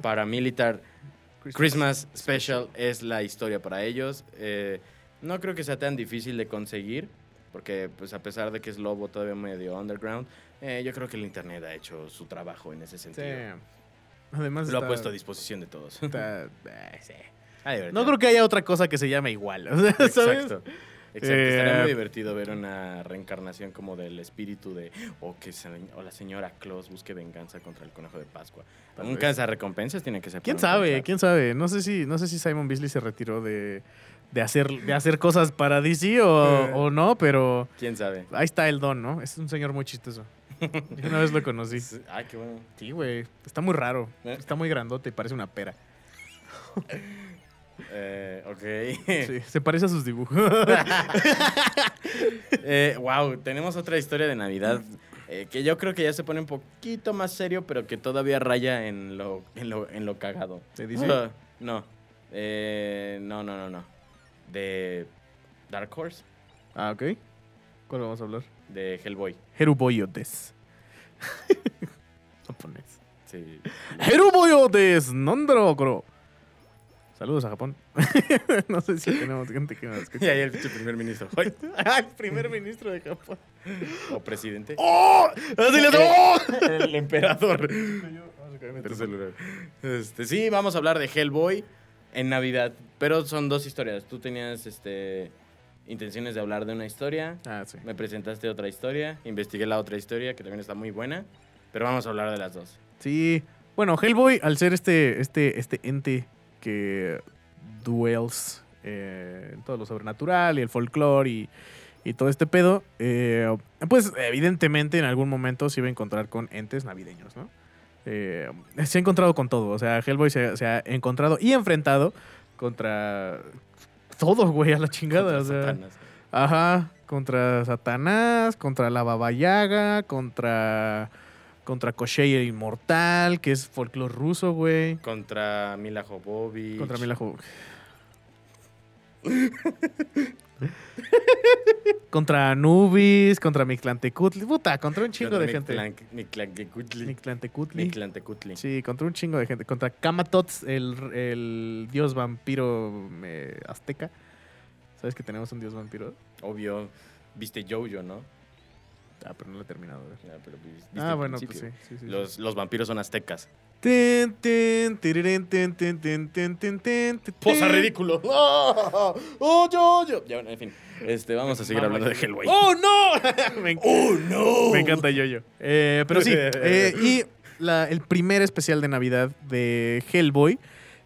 Paramilitar mama. Christmas Special es la historia para ellos. Eh, no creo que sea tan difícil de conseguir, porque pues a pesar de que es Lobo todavía medio underground, eh, yo creo que el internet ha hecho su trabajo en ese Sí. sentido. Además Lo ha puesto a disposición de todos. está- eh, sí. Ah. No creo que haya otra cosa que se llame igual. o sea, ¿sabes? Exacto. Exacto. Estaría Eh, muy divertido ver una reencarnación como del espíritu de o que se- o la señora Claus busque venganza contra el conejo de Pascua. Nunca esas recompensas tienen que ser. ¿Quién sabe? ¿Quién sabe? No sé si, no sé si Simon Beasley se retiró de, de hacer, de hacer cosas para DC o, Eh. o no, pero ¿Quién sabe? ahí está el don, ¿no? Es un señor muy chistoso. Yo una vez lo conocí. Sí. Ay, qué bueno. Sí, güey. Está muy raro. Eh. Está muy grandote y parece una pera. Eh, ok. Sí, se parece a sus dibujos. Eh, wow, tenemos otra historia de Navidad eh, que yo creo que ya se pone un poquito más serio, pero que todavía raya en lo, en lo, en lo cagado. ¿De DC? Ah, no. Eh, no, no, no, no. De Dark Horse, ah, ok. ¿Cuál vamos a hablar? de Hellboy. Heruboyotes. Japonés. Sí. Heruboyotes, Nondrokuro. Saludos a Japón. no sé si tenemos gente que nos Y escucha. ahí el primer ministro. Ay, Ay, primer ministro de Japón. O presidente. ¡Oh! Así le ¡Oh! El emperador. Vamos a caer en el Tu teléfono. celular. Este, sí, vamos a hablar de Hellboy en Navidad. Pero son dos historias. Tú tenías este, intenciones de hablar de una historia. Ah, sí. Me presentaste otra historia. Investigué la otra historia, que también está muy buena. Pero vamos a hablar de las dos. Sí. Bueno, Hellboy, al ser este, este, este ente que duels eh, en todo lo sobrenatural y el folclore y, y todo este pedo, eh, pues evidentemente en algún momento se iba a encontrar con entes navideños, ¿no? Eh, se ha encontrado con todo. O sea, Hellboy se, se ha encontrado y enfrentado contra todo, güey, a la chingada. Contra o sea, Satanás. Ajá, contra Satanás, contra la Baba Yaga, contra contra Koshei el Inmortal, que es folclore ruso, güey. Contra Mila Jovovich. Contra Mila contra Anubis, contra Mictlantecutli, puta, contra un chingo de gente. Mictlantecuhtli. Mictlantecutli. Mictlantecutli. Sí, contra un chingo de gente. Contra Kamatots, el, el dios vampiro eh, azteca. ¿Sabes que tenemos un dios vampiro? Obvio. Viste Jojo, ¿no? Ah, pero no lo he terminado de ver. Ya, pero viste Ah, bueno, pues principio. sí. sí, sí, sí. Los, los vampiros son aztecas. ¡Posa ridículo! ¡Oh, oh, yo, yo! Ya, bueno, en fin. Este, vamos a seguir hablando de Hellboy. ¡Oh, no! me, ¡Oh, no! me encanta yo-yo. Eh, pero sí, eh, y la- el primer especial de Navidad de Hellboy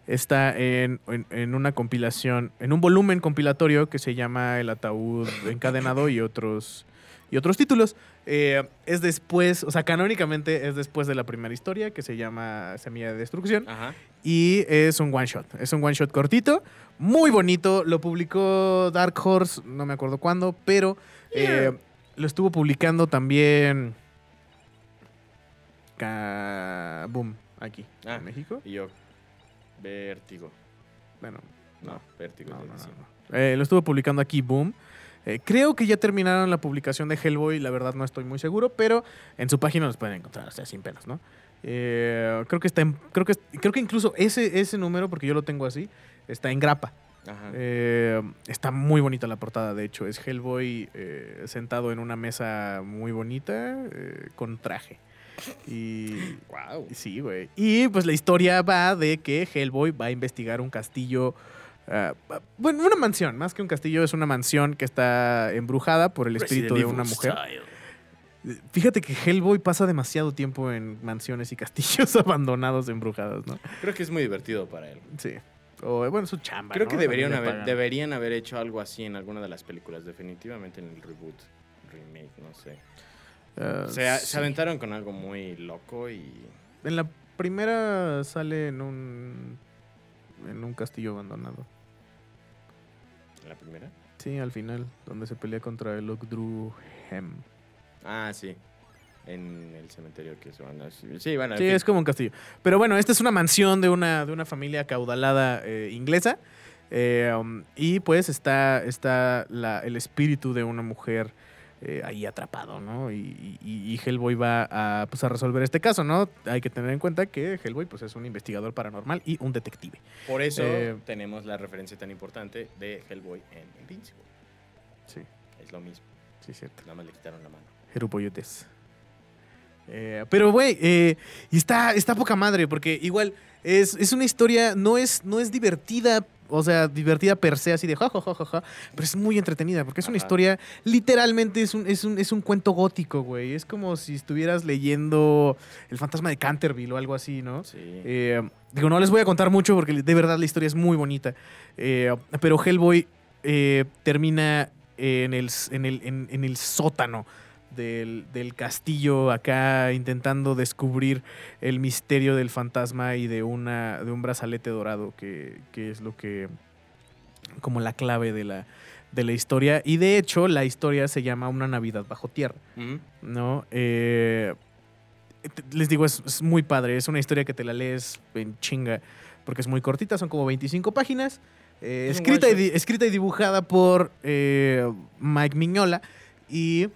está en, en- en una compilación, en un volumen compilatorio que se llama El ataúd encadenado y otros, y otros títulos. Eh, es después, o sea, canónicamente es después de la primera historia que se llama Semilla de Destrucción. Ajá. Y es un one shot. Es un one shot cortito, muy bonito. Lo publicó Dark Horse, no me acuerdo cuándo, pero eh, lo estuvo publicando también. Boom, aquí, Ah. en México. Y yo, Vértigo. Bueno, No, Vértigo. no, no, no. Eh, lo estuvo publicando aquí Boom. Eh, creo que ya terminaron la publicación de Hellboy, la verdad no estoy muy seguro, pero en su página los pueden encontrar, o sea, sin pelos, ¿no? Eh, creo que está en- creo que creo que incluso ese, ese número, porque yo lo tengo así, está en grapa. Ajá. Eh, está muy bonita la portada, de hecho. Es Hellboy eh, sentado en una mesa muy bonita eh, con traje. Y wow. sí, güey. Y pues la historia va de que Hellboy va a investigar un castillo. Ah, bueno, una mansión, más que un castillo, es una mansión que está embrujada por el espíritu de una mujer. Fíjate que Hellboy pasa demasiado tiempo en mansiones y castillos abandonados, embrujados, ¿no? Creo que es muy divertido para él. Sí. O, bueno, su chamba. Creo ¿no? que deberían haber, deberían haber hecho algo así en alguna de las películas, definitivamente en el reboot, remake, no sé. Ah, Se, sí. se aventaron con algo muy loco y... En la primera sale en un en un castillo abandonado. ¿En la primera? Sí, al final, donde se pelea contra el Ogdruhem. Ah, sí. En el cementerio que se van a... Sí, bueno, Sí, es como un castillo. Pero bueno, esta es una mansión de una, de una familia caudalada eh, inglesa. eh, um, y pues está, está la- el espíritu de una mujer eh, ahí atrapado, ¿no? Y, y- y Hellboy va a, pues, a resolver este caso, ¿no? Hay que tener en cuenta que Hellboy pues, es un investigador paranormal y un detective. Por eso Eh, tenemos la referencia tan importante de Hellboy en Invincible. Sí, Es lo mismo, sí, cierto. nada más le quitaron la mano. Jerupoyotes. Eh, pero, güey, eh, y está, está poca madre, porque igual es, es una historia, no es, no es divertida, o sea, divertida per se, así de ja, ja, ja, ja, ja, pero es muy entretenida, porque es una historia, literalmente es un, es, un, es un cuento gótico, güey. Es como si estuvieras leyendo El fantasma de Canterville o algo así, ¿no? Sí. Eh, digo, no les voy a contar mucho porque de verdad la historia es muy bonita. Eh, pero Hellboy eh, termina en el, en el, en- en el sótano del, del castillo acá intentando descubrir el misterio del fantasma y de, una, de un brazalete dorado que, que es lo que... como la clave de la, de la historia. Y de hecho la historia se llama Una Navidad bajo tierra. ¿no? Eh, les digo, es, es muy padre. Es una historia que te la lees en chinga porque es muy cortita, son como 25 páginas. eh, Es escrita, y escrita y dibujada por eh, Mike Miñola. Y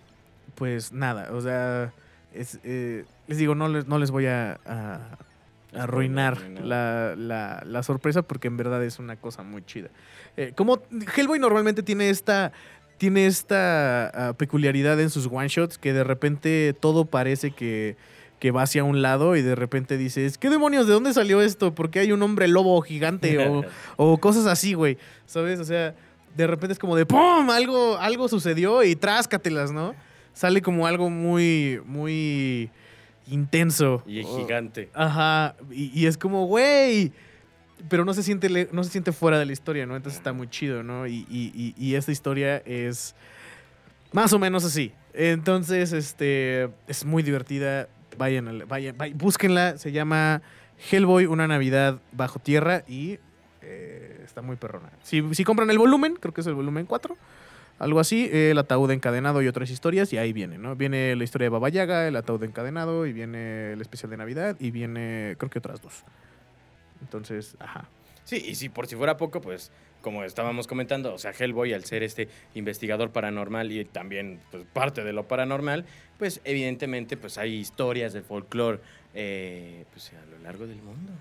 pues nada, o sea, es, eh, les digo, no les, no les voy a, a- a arruinar la, la- la sorpresa porque en verdad es una cosa muy chida. Eh, como Hellboy normalmente tiene esta tiene esta ah, peculiaridad en sus one shots que de repente todo parece que, que va hacia un lado y de repente dices, ¿qué demonios? ¿De dónde salió esto? ¿Por qué hay un hombre lobo gigante? o, o cosas así, güey. ¿Sabes? O sea, de repente es como de ¡pum! Algo, algo sucedió y tráscatelas, ¿no? Sale como algo muy, muy intenso. Y gigante. Ajá. Y, y es como, güey. Pero no se siente, no se siente fuera de la historia, ¿no? Entonces está muy chido, ¿no? Y, y- y- y esta historia es más o menos así. Entonces, este, es muy divertida. Vayan, al- vayan, vayan, búsquenla. Se llama Hellboy, una Navidad bajo tierra y eh, está muy perrona. Si, si compran el volumen, creo que es el volumen 4, algo así, el ataúd encadenado y otras historias, y ahí viene, ¿no? Viene la historia de Baba Yaga, el ataúd encadenado, y viene el especial de Navidad, y viene, creo que otras dos. Entonces, ajá. Sí, y si por si fuera poco, pues como estábamos comentando, o sea, Hellboy al ser este investigador paranormal y también pues, parte de lo paranormal, pues evidentemente pues hay historias de folclore eh, pues, a lo largo del mundo.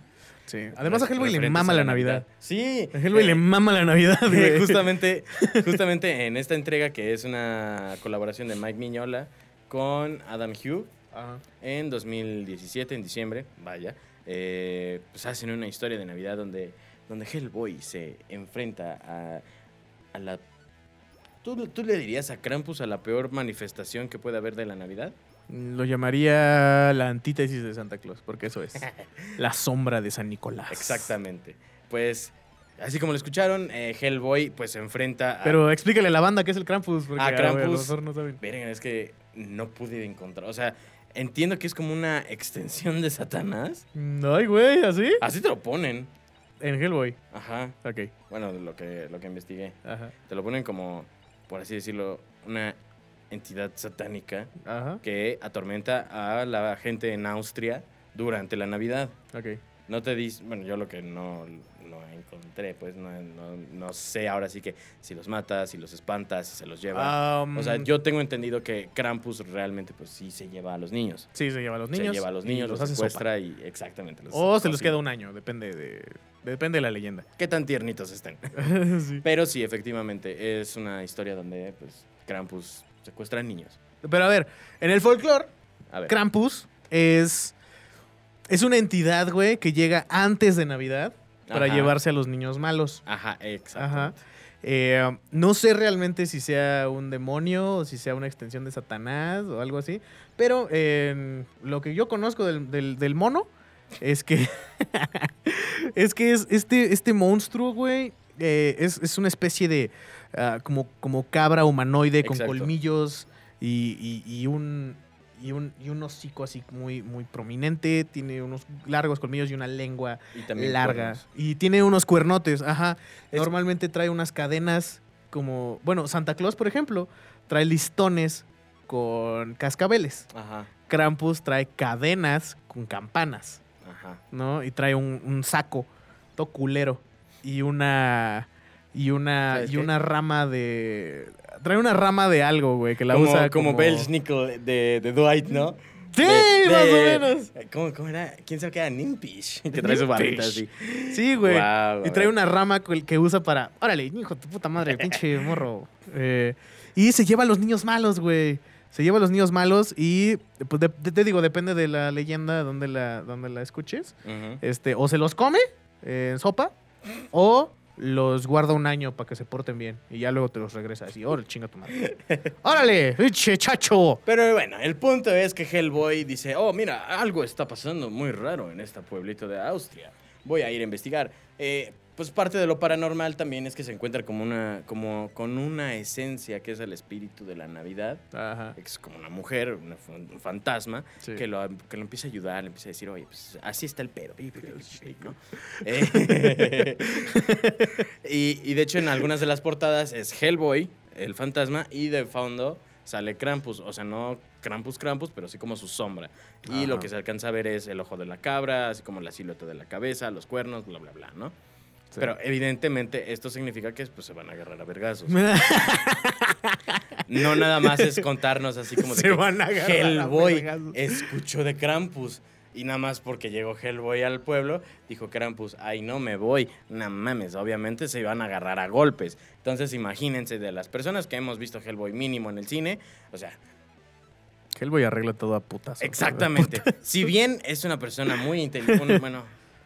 Sí. Además a Hellboy le mama la Navidad. Sí. A Hellboy eh, le mama la Navidad, justamente, justamente en esta entrega que es una colaboración de Mike Miñola con Adam Hugh Ajá. en 2017, en diciembre, vaya, eh, pues hacen una historia de Navidad donde, donde Hellboy se enfrenta a, a la... ¿tú, ¿Tú le dirías a Krampus a la peor manifestación que puede haber de la Navidad? Lo llamaría la antítesis de Santa Claus, porque eso es. La sombra de San Nicolás. Exactamente. Pues, así como lo escucharon, eh, Hellboy pues se enfrenta a... Pero explícale a la banda qué es el Krampus. Porque a, Krampus. mejor no saben. Verga, es que no pude encontrar. O sea, entiendo que es como una extensión de Satanás. Ay, güey, ¿así? Así te lo ponen. En Hellboy. Ajá. Ok. Bueno, lo que, lo que investigué. Ajá. Te lo ponen como, por así decirlo, una entidad satánica Ajá. que atormenta a la gente en Austria durante la Navidad. Ok. No te dice, bueno, yo lo que no lo encontré, pues no, no, no sé ahora sí que si los matas, si los espantas, si se los lleva. Um, o sea, yo tengo entendido que Krampus realmente pues sí se lleva a los niños. Sí, se lleva a los niños. se lleva a los niños, los, sopa. secuestra y exactamente. los O se los queda un año, depende de, depende de la leyenda. Qué tan tiernitos estén. sí. Pero sí, efectivamente, es una historia donde pues Krampus secuestra niños. Pero a ver, en el folclore. Krampus es, es una entidad, güey, que llega antes de Navidad para Ajá. llevarse a los niños malos. Ajá, exacto. Ajá. Eh, no sé realmente si sea un demonio o si sea una extensión de Satanás o algo así, pero eh, lo que yo conozco del, del- del mono es que es que es este, este monstruo, güey, eh, es, es una especie de ah, como, como cabra humanoide con colmillos y, y- y un y un, y un hocico así muy, muy prominente, tiene unos largos colmillos y una lengua Y larga. cuernos. Y tiene unos cuernotes, ajá. Es- Normalmente trae unas cadenas como, bueno, Santa Claus, por ejemplo, trae listones con cascabeles. Ajá, Krampus trae cadenas con campanas, ajá. ¿no? Y trae un, un saco, todo culero. Y una. Y una. ¿Sabes Y una rama de. Trae una rama de algo, güey, que la como, usa como como. Belsnickel de, de Dwight, ¿no? Sí, De- más de- o menos. ¿Cómo, cómo era? ¿Quién sabe qué era? Nimpish. Que trae su barrita así. Sí, güey. Y trae una rama que usa para. Órale, hijo de tu puta madre, pinche morro. Eh, y se lleva a los niños malos, güey. Se lleva a los niños malos y, pues, te digo, depende de la leyenda donde la, donde la escuches. Este, o se los come eh, en sopa, o los guarda un año para que se porten bien. Y ya luego te los regresa así, órale, chinga tu madre. ¡Órale, chacho! Pero bueno, el punto es que Hellboy dice, oh, mira, algo está pasando muy raro en este pueblito de Austria. Voy a ir a investigar. Eh, pues parte de lo paranormal también es que se encuentra como una, como con una esencia que es el espíritu de la Navidad. Ajá. Es como una mujer, una un fantasma, Sí. que, lo, que lo empieza a ayudar, le empieza a decir, oye, pues así está el pedo. Eh, y, y de hecho en algunas de las portadas es Hellboy, el fantasma, y de fondo sale Krampus. O sea, no Krampus, Krampus, pero sí como su sombra. Y Ajá. lo que se alcanza a ver es el ojo de la cabra, así como la silueta de la cabeza, los cuernos, bla, bla, bla, ¿no? Sí. Pero evidentemente esto significa que pues, se van a agarrar a vergazos. No nada más es contarnos así como de Se que van a agarrar a Hellboy vergazos. escuchó de Krampus. Y nada más porque llegó Hellboy al pueblo, dijo Krampus, ay, no me voy. No mames, obviamente se iban a agarrar a golpes. Entonces imagínense de las personas que hemos visto Hellboy mínimo en el cine, o sea, Hellboy arregla todo a putas. exactamente. si bien es una persona muy inteligente, bueno,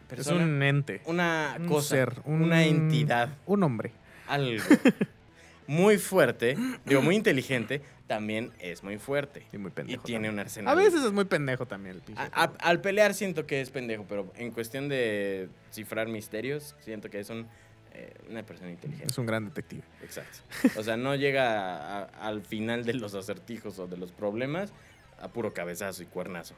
Es persona, un ente. una un cosa, ser, un- una entidad, Un hombre. algo muy fuerte, digo, muy inteligente, también es muy fuerte. Y muy Y pendejo. tiene también. un arsenal. A veces es muy pendejo también el. A- a- al pelear siento que es pendejo, pero en cuestión de cifrar misterios, siento que es un, eh, una persona inteligente. Es un gran detective. Exacto. O sea, no llega a- al final de los acertijos o de los problemas a puro cabezazo y cuernazo.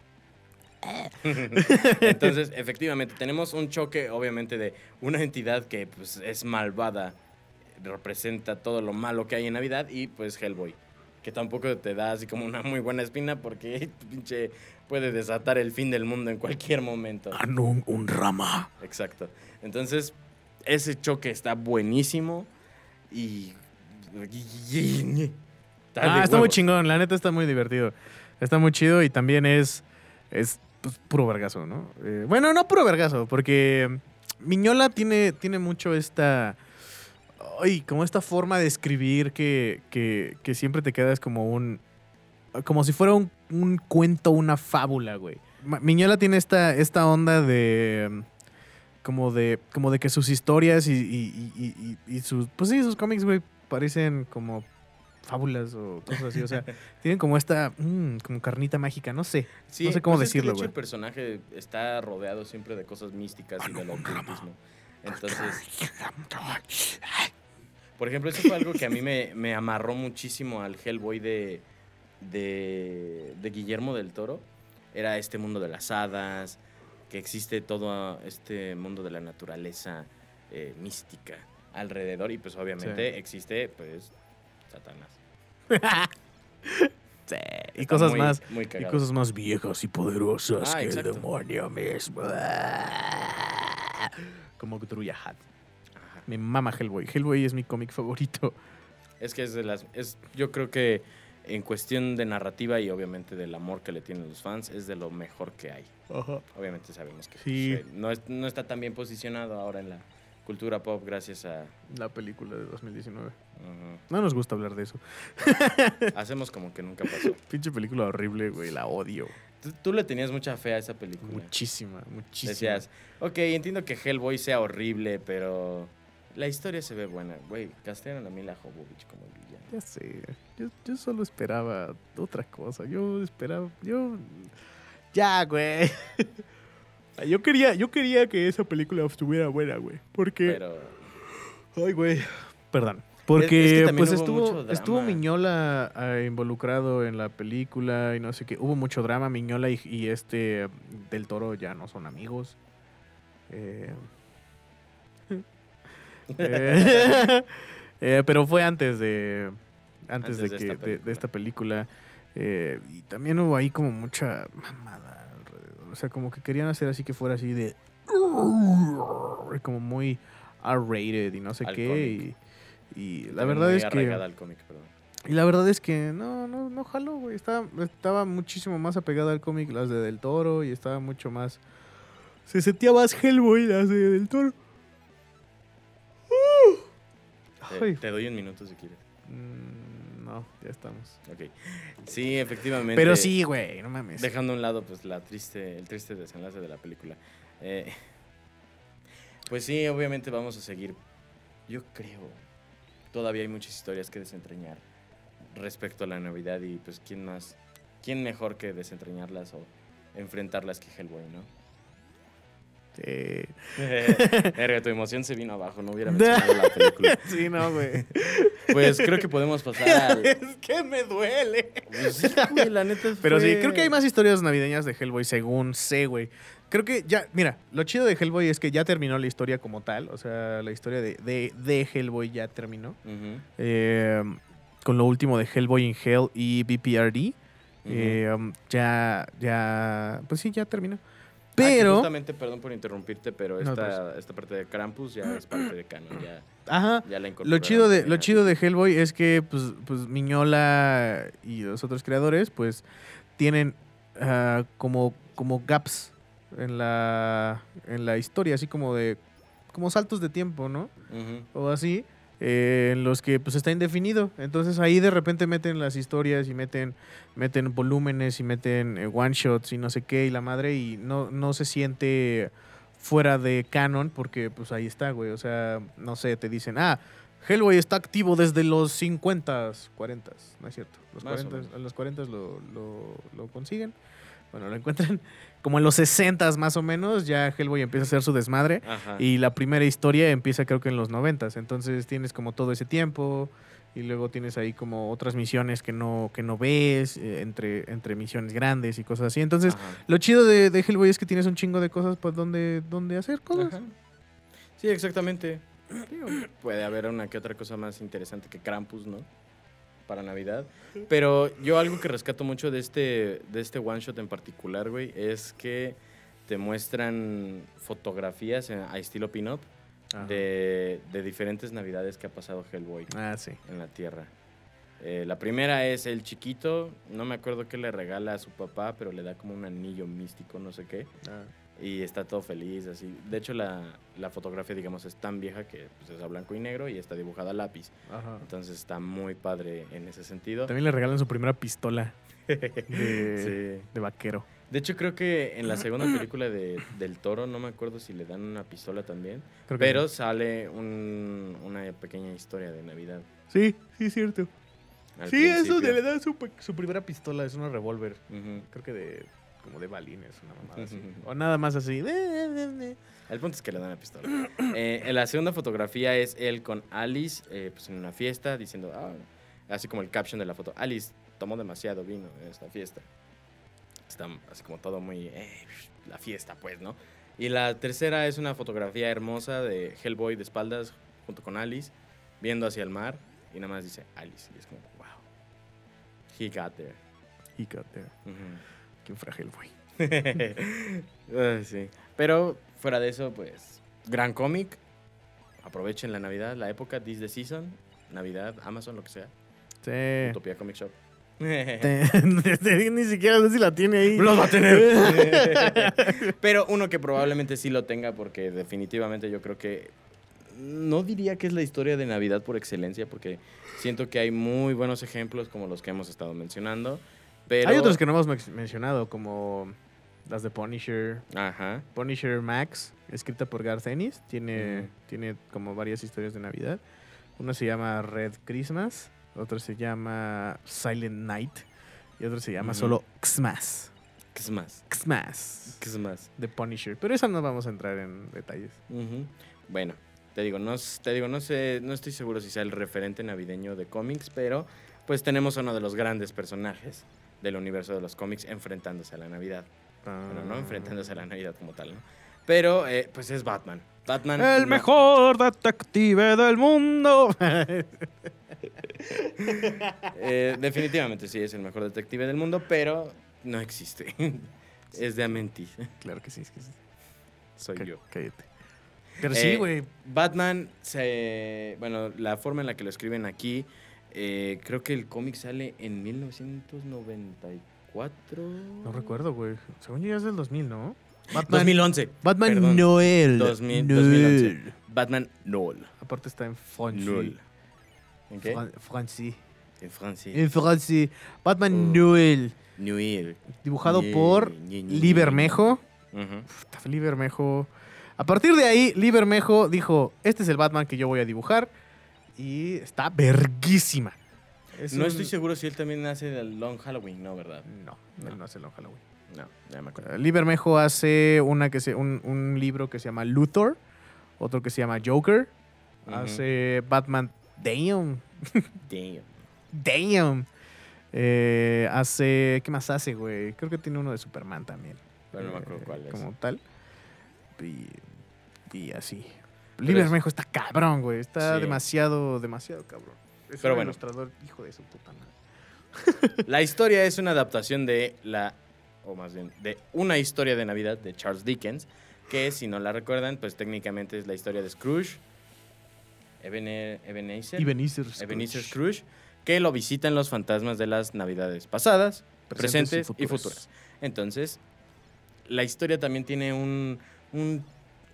Entonces, efectivamente, tenemos un choque, obviamente, de una entidad que pues, es malvada, representa todo lo malo que hay en Navidad, y pues Hellboy, que tampoco te da así como una muy buena espina porque pinche puede desatar el fin del mundo en cualquier momento. Anung un rama. Exacto. Entonces, ese choque está buenísimo y... Ah, está muy chingón, la neta está muy divertido. Está muy chido y también es, es pues, puro vergazo, ¿no? Eh, bueno, no puro vergazo, porque Miñola tiene, tiene mucho esta... Ay, como esta forma de escribir que, que, que siempre te quedas como un... Como si fuera un, un cuento, una fábula, güey. Miñola tiene esta, esta onda de... Como de, como de que sus historias y- y- y- y sus... Pues sí, sus cómics, güey, parecen como fábulas o cosas así. O sea, tienen como esta... mm, como carnita mágica, no sé. Sí, No sé cómo pues es que, decirlo, güey. el personaje está rodeado siempre de cosas místicas y del ocultismo. Entonces, por ejemplo, eso fue algo que a mí me, me amarró muchísimo al Hellboy de, de, de Guillermo del Toro. Era este mundo de las hadas, que existe todo este mundo de la naturaleza eh, mística alrededor y pues obviamente existe pues Satanás. Sí, y Está cosas muy- más. muy Y cosas más viejas y poderosas Ah, que exacto. el demonio mismo. Como Cthulhu Hat. Ajá. Me mama Hellboy. Hellboy es mi cómic favorito. Es que es de las. Es, yo creo que en cuestión de narrativa y obviamente del amor que le tienen los fans, es de lo mejor que hay. Obviamente sabemos que Sí. pues, no, es- no está tan bien posicionado ahora en la cultura pop gracias a. La película de 2019. Ujú. No nos gusta hablar de eso. Hacemos como que nunca pasó. Pinche película horrible, güey. La odio. Tú, tú le tenías mucha fe a esa película. Muchísima, muchísima. Decías, ok, entiendo que Hellboy sea horrible, pero la historia se ve buena. Güey, castearon a Mila Jovovich como villana. Ya sé. Yo, yo solo esperaba otra cosa. Yo esperaba. Yo. Ya, güey. Yo quería, yo quería que esa película estuviera buena, güey. Porque. Pero. Ay, güey. Perdón. Es Porque que pues estuvo, estuvo Miñola ah, involucrado en la película y no sé qué. Hubo mucho drama. Miñola y, y este del Toro ya no son amigos. Eh, eh, eh, pero fue antes de antes, Antes de, de que, esta de- de película. esta película. Eh, y también hubo ahí como mucha mamada sea, como que querían hacer así que fuera así de como muy R-rated y no sé Al qué. Y, y la también verdad es que. al cómic, perdón. Y la verdad es que no, no, no jaló, güey. Estaba, estaba muchísimo más apegada al cómic las de Del Toro y estaba mucho más. Se sentía más Hellboy las de Del Toro. Te doy un minuto si quieres. Mm, no, ya estamos. Ok. Sí, efectivamente. Pero sí, güey, no mames. Dejando a un lado pues la triste, el triste desenlace de la película. Eh, pues sí, obviamente vamos a seguir. Yo creo. Todavía hay muchas historias que desentrañar respecto a la Navidad y pues quién más, quién mejor que desentrañarlas o enfrentarlas que Hellboy, ¿no? Sí. Verga, tu emoción se vino abajo, no hubiera mencionado la película. sí, no, güey. Pues creo que podemos pasar al... es que me duele. Pues sí, güey, la neta Pero sí, creo que hay más historias navideñas de Hellboy, según sé, güey. Creo que ya, mira, lo chido de Hellboy es que ya terminó la historia como tal. O sea, la historia de, de, de Hellboy ya terminó. Eh, con lo último de Hellboy in Hell y BPRD. Eh, ya, ya, pues sí, ya terminó. Pero, justamente, perdón por interrumpirte, pero No, esta, esta parte de Krampus ya es parte de canon. Ya, ajá, ya la lo chido, de, lo chido de. Hellboy es que, pues, pues Miñola y los otros creadores, pues, tienen ah, como, como gaps en la, en la historia, así como de, como saltos de tiempo, ¿no? Ujú. o así, eh, en los que pues está indefinido. Entonces ahí de repente meten las historias y meten, meten volúmenes y meten eh, one shots y no sé qué y la madre y no, no se siente fuera de canon porque pues ahí está, güey. O sea, no sé, te dicen, ah, Hellboy está activo desde los 50, 40, no es cierto. Los Más o 40, menos. a los 40 lo, lo, lo consiguen. Bueno, lo encuentran como en los 60 más o menos. Ya Hellboy empieza a hacer su desmadre. Ajá. Y la primera historia empieza creo que en los 90. Entonces tienes como todo ese tiempo. Y luego tienes ahí como otras misiones que no, que no ves, eh, entre, entre misiones grandes y cosas así. Entonces, Ajá. lo chido de, de Hellboy es que tienes un chingo de cosas pues, donde, donde hacer cosas. Ajá. Sí, exactamente. Digo, puede haber una que otra cosa más interesante que Krampus, ¿no? Para Navidad. Pero yo algo que rescato mucho de este, de este one shot en particular, güey, es que te muestran fotografías en- a estilo pin-up de, de diferentes navidades que ha pasado Hellboy Ah, sí. en la Tierra. Eh, la primera es el chiquito, no me acuerdo qué le regala a su papá, pero le da como un anillo místico, no sé qué. Ah. Y está todo feliz, así. De hecho, la, la fotografía, digamos, es tan vieja que pues, es a blanco y negro y está dibujada a lápiz. Ajá. Entonces está muy padre en ese sentido. También le regalan su primera pistola de, Sí. de vaquero. De hecho, creo que en la segunda película de, del toro, no me acuerdo si le dan una pistola también, Creo que pero sale un- una pequeña historia de Navidad. Sí, sí, es cierto. al Sí, eso principio. le dan su, su primera pistola, es una revólver. Ujú. Creo que de como de balines, una mamada así. O nada más así. El punto es que le dan la pistola. Eh, en la segunda fotografía es él con Alice eh, pues en una fiesta diciendo, ah, así como el caption de la foto, Alice tomó demasiado vino en esta fiesta. Está así como todo muy, eh, la fiesta pues, ¿no? Y la tercera es una fotografía hermosa de Hellboy de espaldas junto con Alice, viendo hacia el mar y nada más dice Alice. Y es como, wow, he got there. Y got there. Ujú. Qué frágil, güey. Sí. Pero fuera de eso, pues, gran cómic. Aprovechen la Navidad, la época, this the season. Navidad, Amazon, lo que sea. Sí. Utopía Comic Shop. Ni siquiera sé si la tiene ahí. Los va a tener. Pero uno que probablemente sí lo tenga, porque definitivamente yo creo que. No diría que es la historia de Navidad por excelencia, porque siento que hay muy buenos ejemplos como los que hemos estado mencionando. Pero... Hay otros que no hemos men- mencionado, como las de Punisher. Ajá. Punisher Max, escrita por Garth Ennis. Tiene, tiene como varias historias de Navidad. Una se llama Red Christmas, otra se llama Silent Night y otra se llama solo Xmas. Xmas. ¿Qué es más? De Punisher. Pero esa no vamos a entrar en detalles. Bueno, te digo, no, te digo, no sé, no estoy seguro si sea el referente navideño de cómics, pero pues tenemos a uno de los grandes personajes del universo de los cómics enfrentándose a la Navidad. Bueno, no enfrentándose a la Navidad como tal, ¿no? Pero eh, pues es Batman. Batman. El no- mejor detective del mundo. eh, definitivamente sí es el mejor detective del mundo, pero no existe. es de Amentis. claro que sí, es que sí. Soy yo. Cállate. Pero Eh, sí, güey. Batman se. Bueno, la forma en la que lo escriben aquí. Eh, creo que el cómic sale en 1994. No recuerdo, güey. Según yo ya es del 2000, ¿no? Batman, 2011. Batman perdón. Noel. 2000, Noel. 2011. Batman Noel. Aparte está en Francia. Noel. ¿En qué? Fran- Francia. En Francia. En Francia. Batman Oh. Noel. Noel. Dibujado por Ñe, Ñe, Lee Ñe. Bermejo. Ujú. Puta, Lee Bermejo. A partir de ahí, Lee Bermejo dijo: Este es el Batman que yo voy a dibujar. Y está verguísima. Es No un- estoy seguro si él también hace el Long Halloween, ¿no? ¿Verdad? No, él no hace Long Halloween. No, ya me acuerdo. Uh, Lee Bermejo hace una que se, un, un libro que se llama Luthor, otro que se llama Joker, hace Batman Damn, Damn. Damn. Eh, hace, ¿qué más hace, güey? Creo que tiene uno de Superman también. Pero no me acuerdo Eh, cuál es. Como tal. Y, y así. Bermejo está cabrón, güey. Está Sí. demasiado, demasiado cabrón. Es Pero un bueno. ilustrador, hijo de su puta madre. La historia es una adaptación de la, o más bien, de una historia de Navidad de Charles Dickens, que si no la recuerdan, pues técnicamente es la historia de Scrooge, Ebene- Ebenezer, Ebenezer Scrooge. Ebenezer Scrooge, que lo visitan los fantasmas de las Navidades pasadas, Presentes presentes, y y, futuras. futuras. Entonces, la historia también tiene un, un,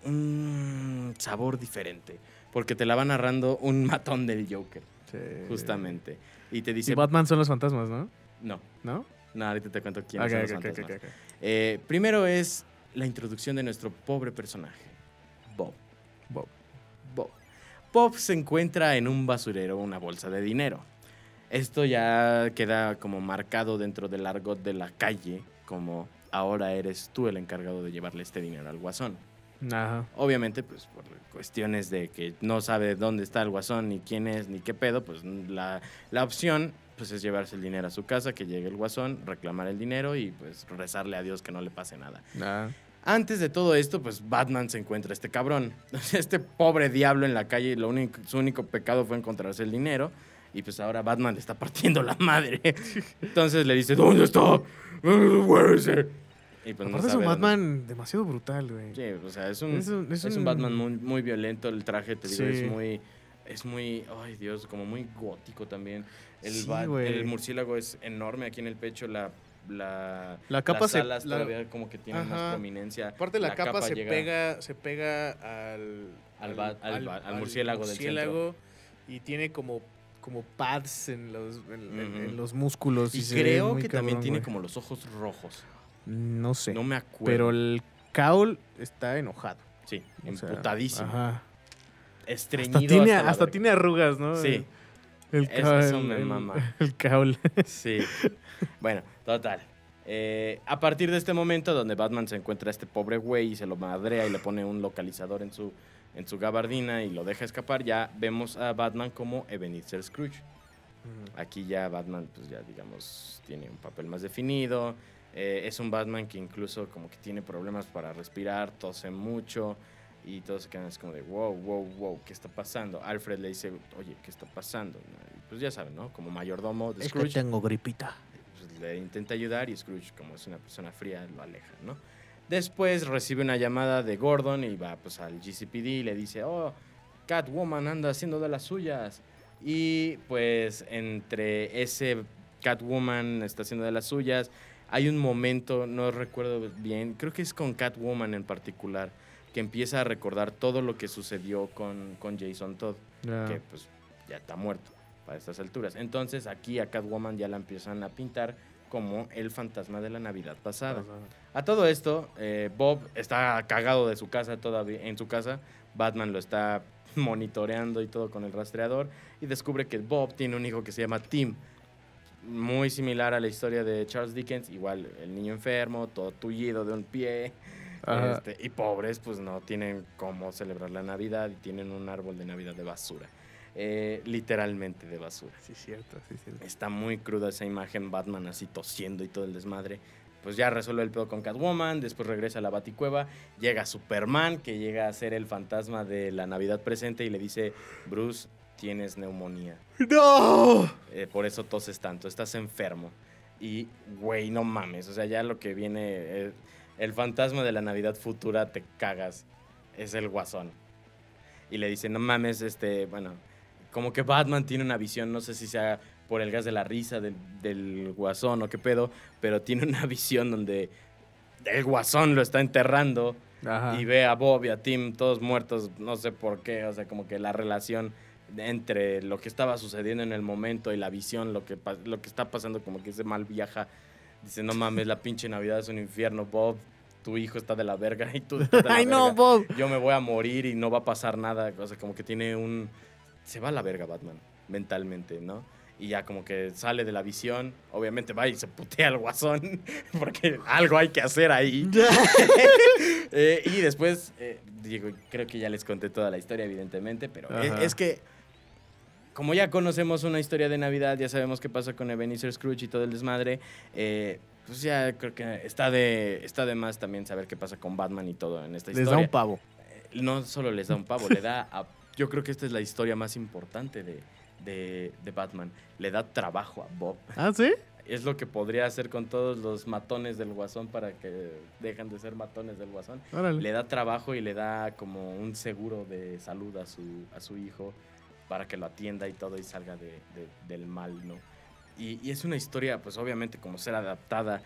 un sabor diferente, porque te la va narrando un matón del Joker, Sí. justamente. Y te Y dice, Batman son los fantasmas, ¿no? no, ¿No? no, ahorita te cuento quiénes Ok, son los ok, ok, fantasmas. ok, ok. Eh, primero es la introducción de nuestro pobre personaje, Bob. Bob. Bob. Bob se encuentra en un basurero una bolsa de dinero. Esto ya queda como marcado dentro del argot de la calle como, ahora eres tú el encargado de llevarle este dinero al guasón. Ajá. Obviamente, pues por cuestiones de que no sabe dónde está el guasón, ni quién es, ni qué pedo, pues la, la opción pues es llevarse el dinero a su casa, que llegue el guasón, reclamar el dinero y pues rezarle a Dios que no le pase nada. Antes de todo esto, pues Batman se encuentra a este cabrón. Este pobre diablo en la calle, lo único, su único pecado fue encontrarse el dinero. Y pues ahora Batman le está partiendo la madre. Entonces le dice, ¿dónde está? Where is it?" Y pues no Aparte es sabe un dónde- Batman demasiado brutal, güey. Sí, o sea, es un, Es un- es es un Batman muy, muy violento. El traje, te digo, Sí. es muy. Es muy. Ay, Dios, como muy gótico también. El, Sí, bat- el murciélago es enorme aquí en el pecho. La. La, La capa las se- alas la- todavía como que tienen más prominencia. Aparte la, capa, se llega- pega se pega al Al al ba- al murciélago del murciélago y tiene como como pads en los en, en- en Ujú. los músculos Y se ve creo que también cabrón, tiene güey. como los ojos rojos. No sé, No me acuerdo. pero el Caul está enojado. Sí, o sea, emputadísimo. Ajá. Estreñido. Hasta tiene hasta hasta tiene arrugas, ¿no? Sí. El Caul, eso me mama. El Caul. Sí. Bueno, total. Eh, a partir de este momento donde Batman se encuentra a este pobre güey y se lo madrea y le pone un localizador en su, en su gabardina y lo deja escapar, ya vemos a Batman como Ebenezer Scrooge. Aquí ya Batman, pues ya digamos, tiene un papel más definido. Eh, es un Batman que incluso como que tiene problemas para respirar, tose mucho y todos se quedan así como de wow, wow, wow, ¿qué está pasando? Alfred le dice, oye, ¿qué está pasando? Pues ya saben, ¿no? Como mayordomo de Scrooge tengo gripita. pues, le intenta ayudar y Scrooge, como es una persona fría, lo aleja, ¿no? Después recibe una llamada de Gordon y va pues al GCPD y le dice, oh, Catwoman anda haciendo de las suyas. Y pues entre ese Catwoman está haciendo de las suyas, hay un momento, no recuerdo bien, creo que es con Catwoman en particular, que empieza a recordar todo lo que sucedió con, con Jason Todd que pues ya está muerto para estas alturas. Entonces aquí a Catwoman ya la empiezan a pintar como el fantasma de la Navidad pasada. A todo esto, eh, Bob está cagado de su casa todavía, en su casa. Batman lo está monitoreando y todo con el rastreador y descubre que Bob tiene un hijo que se llama Tim. Muy similar a la historia de Charles Dickens, igual el niño enfermo, todo tullido de un pie. Este, y pobres, pues no tienen cómo celebrar la Navidad y tienen un árbol de Navidad de basura. Eh, literalmente de basura. Sí, cierto, sí, cierto. Está muy cruda esa imagen, Batman así tosiendo y todo el desmadre. Pues ya resuelve el pedo con Catwoman, después regresa a la Baticueva, llega Superman, que llega a ser el fantasma de la Navidad presente y le dice, Bruce, tienes neumonía. ¡No! Eh, por eso toses tanto, estás enfermo. Y, güey, no mames, o sea, ya lo que viene, eh, el fantasma de la Navidad futura, te cagas, es el guasón. Y le dice, no mames, este, bueno, como que Batman tiene una visión, no sé si sea por el gas de la risa del, del guasón o qué pedo, pero tiene una visión donde el guasón lo está enterrando Ajá. y ve a Bob y a Tim todos muertos, no sé por qué, o sea, como que la relación entre lo que estaba sucediendo en el momento y la visión, lo que, lo que está pasando, como que ese mal viaja. Dice, no mames, la pinche Navidad es un infierno, Bob, tu hijo está de la verga y tú estás de la ¡Ay, no. Bob! Yo me voy a morir y no va a pasar nada, o sea, como que tiene un... Se va a la verga Batman, mentalmente, ¿no? Y ya como que sale de la visión, obviamente va y se putea al guasón, porque algo hay que hacer ahí. Eh, y después, eh, digo, creo que ya les conté toda la historia, evidentemente, pero es que, como ya conocemos una historia de Navidad, ya sabemos qué pasa con Ebenezer Scrooge y todo el desmadre, eh, pues ya creo que está de, está de más también saber qué pasa con Batman y todo en esta Les da historia. un pavo. Eh, No solo les da un pavo, le da... a- yo creo que esta es la historia más importante de, de, de Batman. Le da trabajo a Bob. ¿Ah, sí? Es lo que podría hacer con todos los matones del guasón para que dejan de ser matones del guasón Órale. le da trabajo y le da como un seguro de salud a su, a su hijo para que lo atienda y todo y salga de- de- del mal, ¿no? Y, y es una historia, pues obviamente como ser adaptada,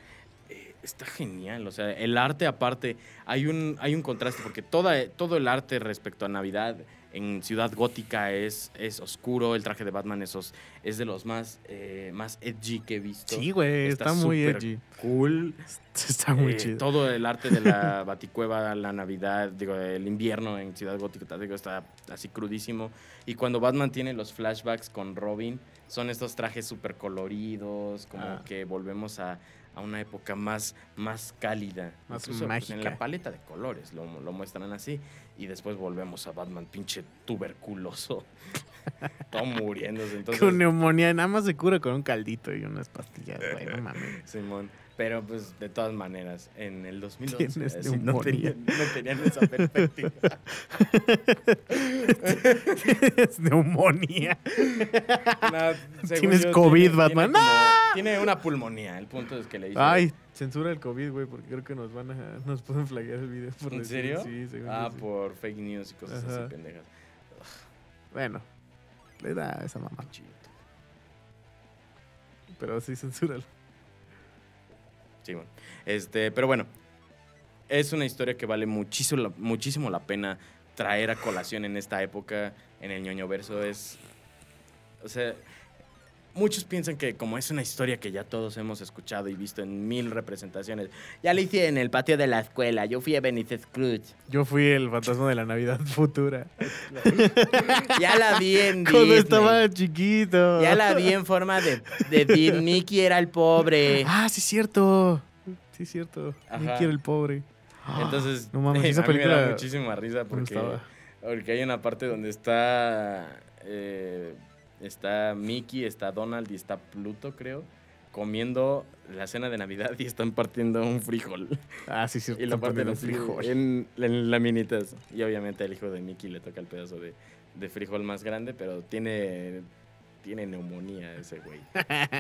eh, está genial, o sea, el arte aparte, hay un, hay un contraste porque toda, todo el arte respecto a Navidad en Ciudad Gótica es, es oscuro, el traje de Batman es, os- es de los más, eh, más edgy que he visto. Sí, güey, está, muy súper edgy. Cool. Está muy Eh, chido. Todo el arte de la baticueva, la Navidad, digo, el invierno en Ciudad Gótica, digo, está así crudísimo. Y cuando Batman tiene los flashbacks con Robin, son estos trajes súper coloridos, como Ah. que volvemos a, a una época más, más cálida. Más Incluso, pues, en mágica. la paleta de colores lo, lo muestran así. Y después volvemos a Batman, pinche tuberculoso. Todo muriéndose. Entonces, Con neumonía, nada más se cura con un caldito y unas pastillas, güey, no mames. Simón. Pero pues de todas maneras, en el 2011 Tienes así, no, tenían, no tenían esa perspectiva. es neumonía. No, Tienes yo, COVID, tiene- Batman. Tiene, como- ¡Ah! tiene una pulmonía. El punto es que le hizo. Ay, censura el COVID, güey, porque creo que nos van a, nos pueden flaguear el video. Por ¿En decir- serio? Sí, según Ah, por fake news y cosas Ajá. así pendejas. Bueno, le da a esa mamá, Chito. pero sí, censúralo. Sí, bueno. Este, pero bueno, es una historia que vale muchísimo, la- muchísimo la pena traer a colación en esta época, en el ñoño verso. Es. O sea, muchos piensan que como es una historia que ya todos hemos escuchado y visto en mil representaciones, ya la hice en el patio de la escuela, yo fui a Benítez Cruz, Yo fui el fantasma de la Navidad futura. ya la vi en Cuando Disney. estaba chiquito. Ya la vi en forma de, de Disney. Mickey era el pobre. Ah, sí, cierto. Sí, cierto. Ajá. Mickey era el pobre. Entonces, No mames, esa a mí me da película- muchísima risa ¿Dónde porque, porque hay una parte donde está, eh, está Mickey, está Donald y está Pluto, creo, comiendo la cena de Navidad y están partiendo un frijol. Ah, sí, cierto. Y lo parten así frijol. en, en laminitas. Y obviamente al hijo de Mickey le toca el pedazo de, de frijol más grande, pero tiene, tiene neumonía ese güey.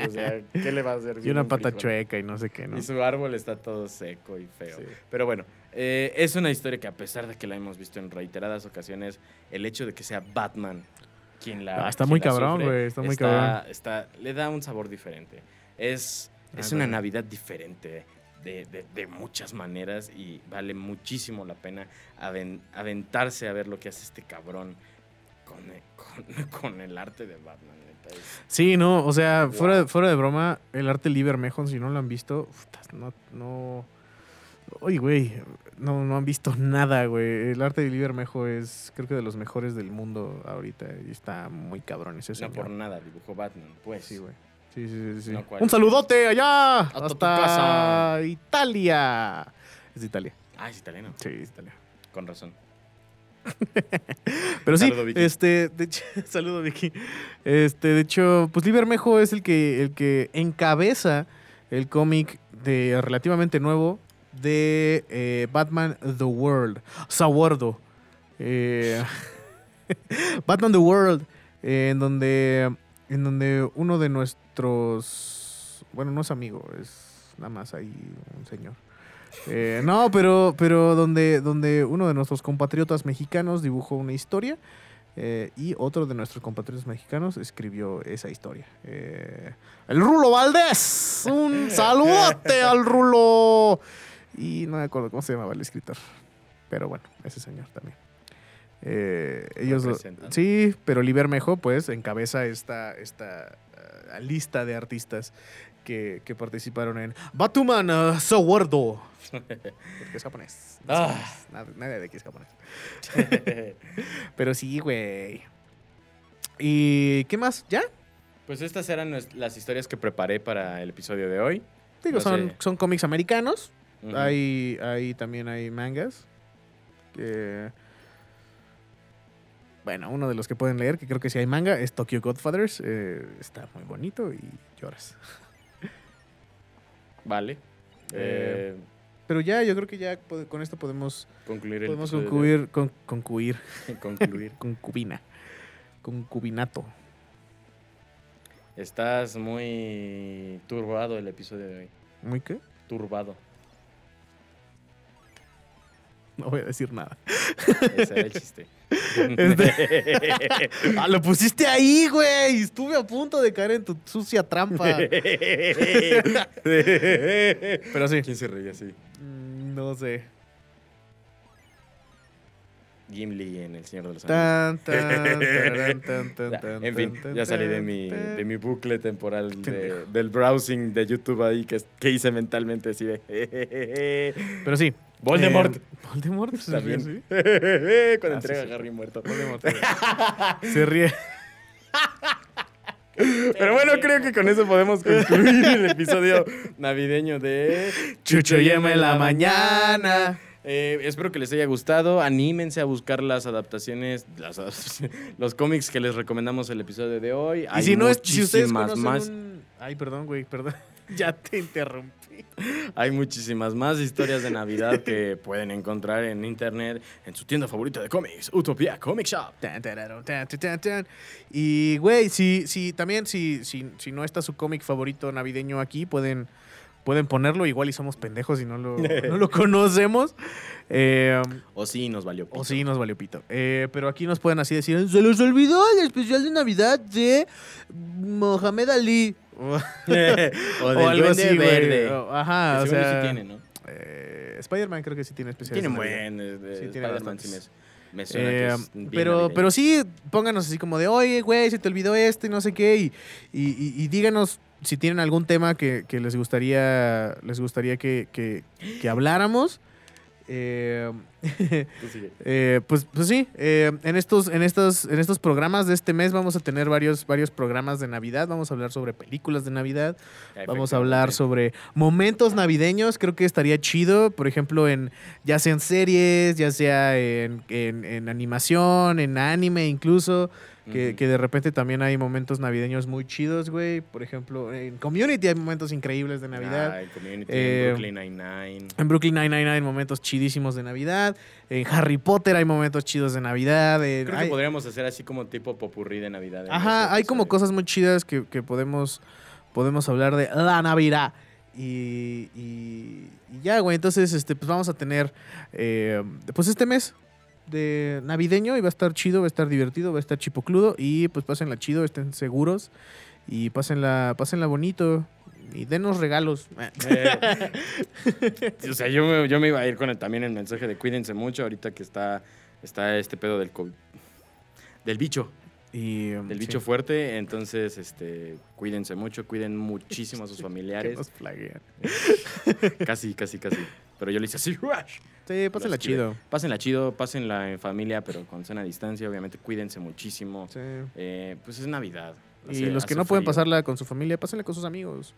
O sea, ¿qué le va a hacer? Y una un pata chueca y no sé qué, ¿no? Y su árbol está todo seco y feo. Sí. Pero bueno, eh, es una historia que a pesar de que la hemos visto en reiteradas ocasiones, el hecho de que sea Batman quien la... Ah, está quien muy la cabrón, güey, está muy cabrón. está- le da un sabor diferente. Es, es Ah, una. Navidad diferente de, de- de muchas maneras y vale muchísimo la pena aven- aventarse a ver lo que hace este cabrón con el, con- con el arte de Batman. Sí, no, o sea, Wow. fuera, fuera de broma, el arte Lee Bermejo, si no lo han visto, no, no... Oye, güey, no, no han visto nada, güey. El arte de Lee Bermejo es, creo que de los mejores del mundo ahorita y está muy cabrón ese No señor. por nada dibujó Batman, pues. Sí, güey. Sí, sí, sí. No. Un saludote allá Hasta tu hasta casa. Italia. Es de Italia. Ah, es italiano. Sí, es Italia. Con razón. Pero sí, Saludo, Vicky. este, de hecho, saludo Vicky. Este, de hecho, pues Lee Bermejo es el que, el que encabeza el cómic de relativamente nuevo de eh, Batman The World. Sawardo. Eh, Batman The World. eh, en donde. En donde uno de nuestros. Bueno, no es amigo, es nada más ahí un señor. No, pero, pero donde, donde uno de nuestros compatriotas mexicanos dibujó una historia eh, y otro de nuestros compatriotas mexicanos escribió esa historia. Eh, el Rulo Valdés. Un saludote al Rulo. Y no me acuerdo cómo se llamaba el escritor. Pero bueno, ese señor también. Eh, ellos Representan. sí, pero Libermejo pues encabeza esta, esta eh, lista de artistas que, que participaron en Batman uh, Sawardo. Porque es japonés. No es Ah. japonés. Nada de aquí es japonés. Pero sí, güey. ¿Y qué más? ¿Ya? pues estas eran las historias que preparé para el episodio de hoy. Digo, No son, sé. son cómics americanos. Hay, hay también hay mangas. que- bueno, uno de los que pueden leer, que creo que sí hay manga, es Tokyo Godfathers. eh, está muy bonito y lloras. Vale. Eh, Eh, Pero ya, yo creo que ya con esto podemos, concluir el podemos concluir, con, concluir, concluir. concubina, concubinato. Estás muy turbado el episodio de hoy. ¿Muy qué? Turbado. No voy a decir nada. Ese era el chiste. Este- Ah, lo pusiste ahí, güey. Estuve a punto de caer en tu sucia trampa. Pero sí. ¿Quién se reía así? Mm, No sé. Gimli en El Señor de los Anillos. En fin, ya salí de mi, de mi bucle temporal de- del browsing de YouTube ahí que, que hice mentalmente así de... Pero sí. Voldemort. Eh, Voldemort. se ríe así. Cuando Ah, entrega sí. a Harry muerto. Voldemort. se ríe. Pero bueno, creo que con eso podemos concluir el episodio navideño de Chucho y Emma en la mañana. Eh, espero que les haya gustado. Anímense a buscar las adaptaciones, las adaptaciones- los cómics que les recomendamos el episodio de hoy. Y si no es, si ustedes conocen más. un- Ay, perdón, güey, perdón. ya te interrumpí. Hay muchísimas más historias de Navidad que pueden encontrar en internet en su tienda favorita de cómics, Utopia Comic Shop. Y, güey, si, si también, si, si, si no está su cómic favorito navideño aquí, pueden, pueden ponerlo. Igual y somos pendejos y no lo, no lo conocemos. Eh, O sí, nos valió. o pito. sí, nos valió pito. Eh, pero aquí nos pueden así decir, se les olvidó el especial de Navidad de Mohamed Ali. o del o algo Duende así. Verde. O- Ajá, Que o sea... sí tiene, ¿no? eh, Spider-Man creo que sí tiene especiales. Tiene buen. eh, de Sí, tiene Spider-Man sí me, me suena Eh, que es bien pero, navideño. pero sí, pónganos así como de, oye, güey, se te olvidó esto y no sé qué. Y, y, y- y díganos si tienen algún tema que, que les gustaría, les gustaría que, que- que habláramos. Eh, eh, pues, pues sí, eh, en, estos, en, estos, en estos programas de este mes vamos a tener varios, varios programas de Navidad. Vamos a hablar sobre películas de Navidad. Vamos a hablar sobre momentos navideños. Creo que estaría chido, por ejemplo, en ya sea en series, ya sea en, en- en animación, en anime incluso, que, que de repente también hay momentos navideños muy chidos, güey. Por ejemplo, en Community hay momentos increíbles de Navidad. Ah, en Community, Eh, en Brooklyn Nine-Nine. En Brooklyn Nine-Nine hay momentos chidísimos de Navidad. En Harry Potter hay momentos chidos de Navidad. en- Creo hay- que podríamos hacer así como tipo popurrí de Navidad. en Ajá, hay como cosas muy chidas que, que podemos, podemos hablar de la Navidad. Y, y- y ya, güey. Entonces, este, pues vamos a tener, eh, pues este mes de navideño y va a estar chido, va a estar divertido, va a estar chipocludo. Y pues pásenla chido, estén seguros y pásenla, pásenla bonito. Y denos regalos. Eh, o sea, yo me, yo me iba a ir con el- también el mensaje de cuídense mucho ahorita que está, está este pedo del COVID. Del bicho, Y, um, del sí, bicho fuerte. Entonces, este, cuídense mucho, cuiden muchísimo a sus que familiares. nos. Casi, casi, casi. Pero yo le hice así. ¡rush! Sí, pásenla chido. Pásenla chido, pásenla en familia, pero con sana distancia. Obviamente, cuídense muchísimo. Sí. Eh, pues es Navidad. Y hace- los que no pueden pasarla con su familia, pásenla con sus amigos.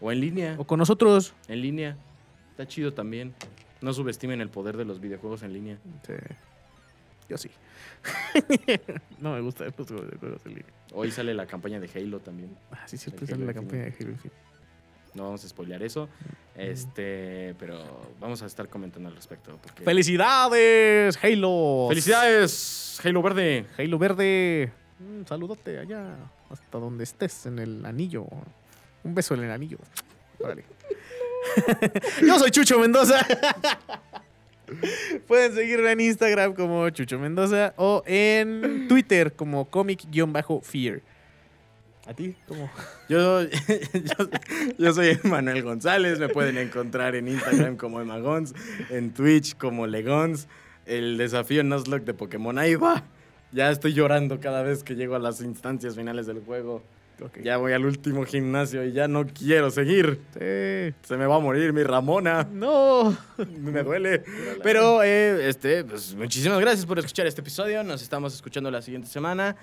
O en línea. O con nosotros. En línea. Está chido también. No subestimen el poder de los videojuegos en línea. Sí. Yo sí. no me gusta los juegos de juegos en línea. Hoy sale la campaña de Halo también. Ah, sí, cierto, El sale la campaña de. Halo Infinite. No vamos a spoilear eso. Este, pero vamos a estar comentando al respecto. porque- ¡Felicidades, Halo! ¡Felicidades! Halo Verde. Halo Verde. Un saludote allá, hasta donde estés, en el anillo. Un beso en el anillo. Órale. Yo soy Chucho Mendoza. Pueden seguirme en Instagram como Chucho Mendoza o en Twitter como comic-fear. ¿A ti? ¿Cómo? Yo, yo, yo soy Manuel González. Me pueden encontrar en Instagram como Emagons, en Twitch como Legons. El desafío Nuzlocke de Pokémon. Ahí va. Ya estoy llorando cada vez que llego a las instancias finales del juego. Ya voy al último gimnasio y ya no quiero seguir. Sí. Se me va a morir mi Ramona. No. Me duele. Pero, eh, este, pues muchísimas gracias por escuchar este episodio. Nos estamos escuchando la siguiente semana.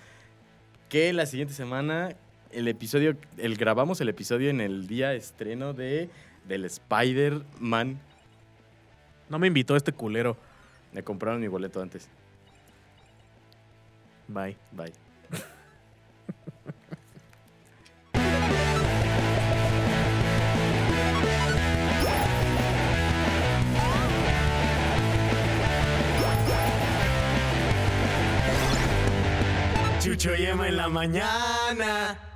Que la siguiente semana, el episodio, el grabamos el episodio en el día estreno de del Spider-Man. No me invitó este culero. Me compraron mi boleto antes. Bye. Bye. Chucho y Emma en la mañana.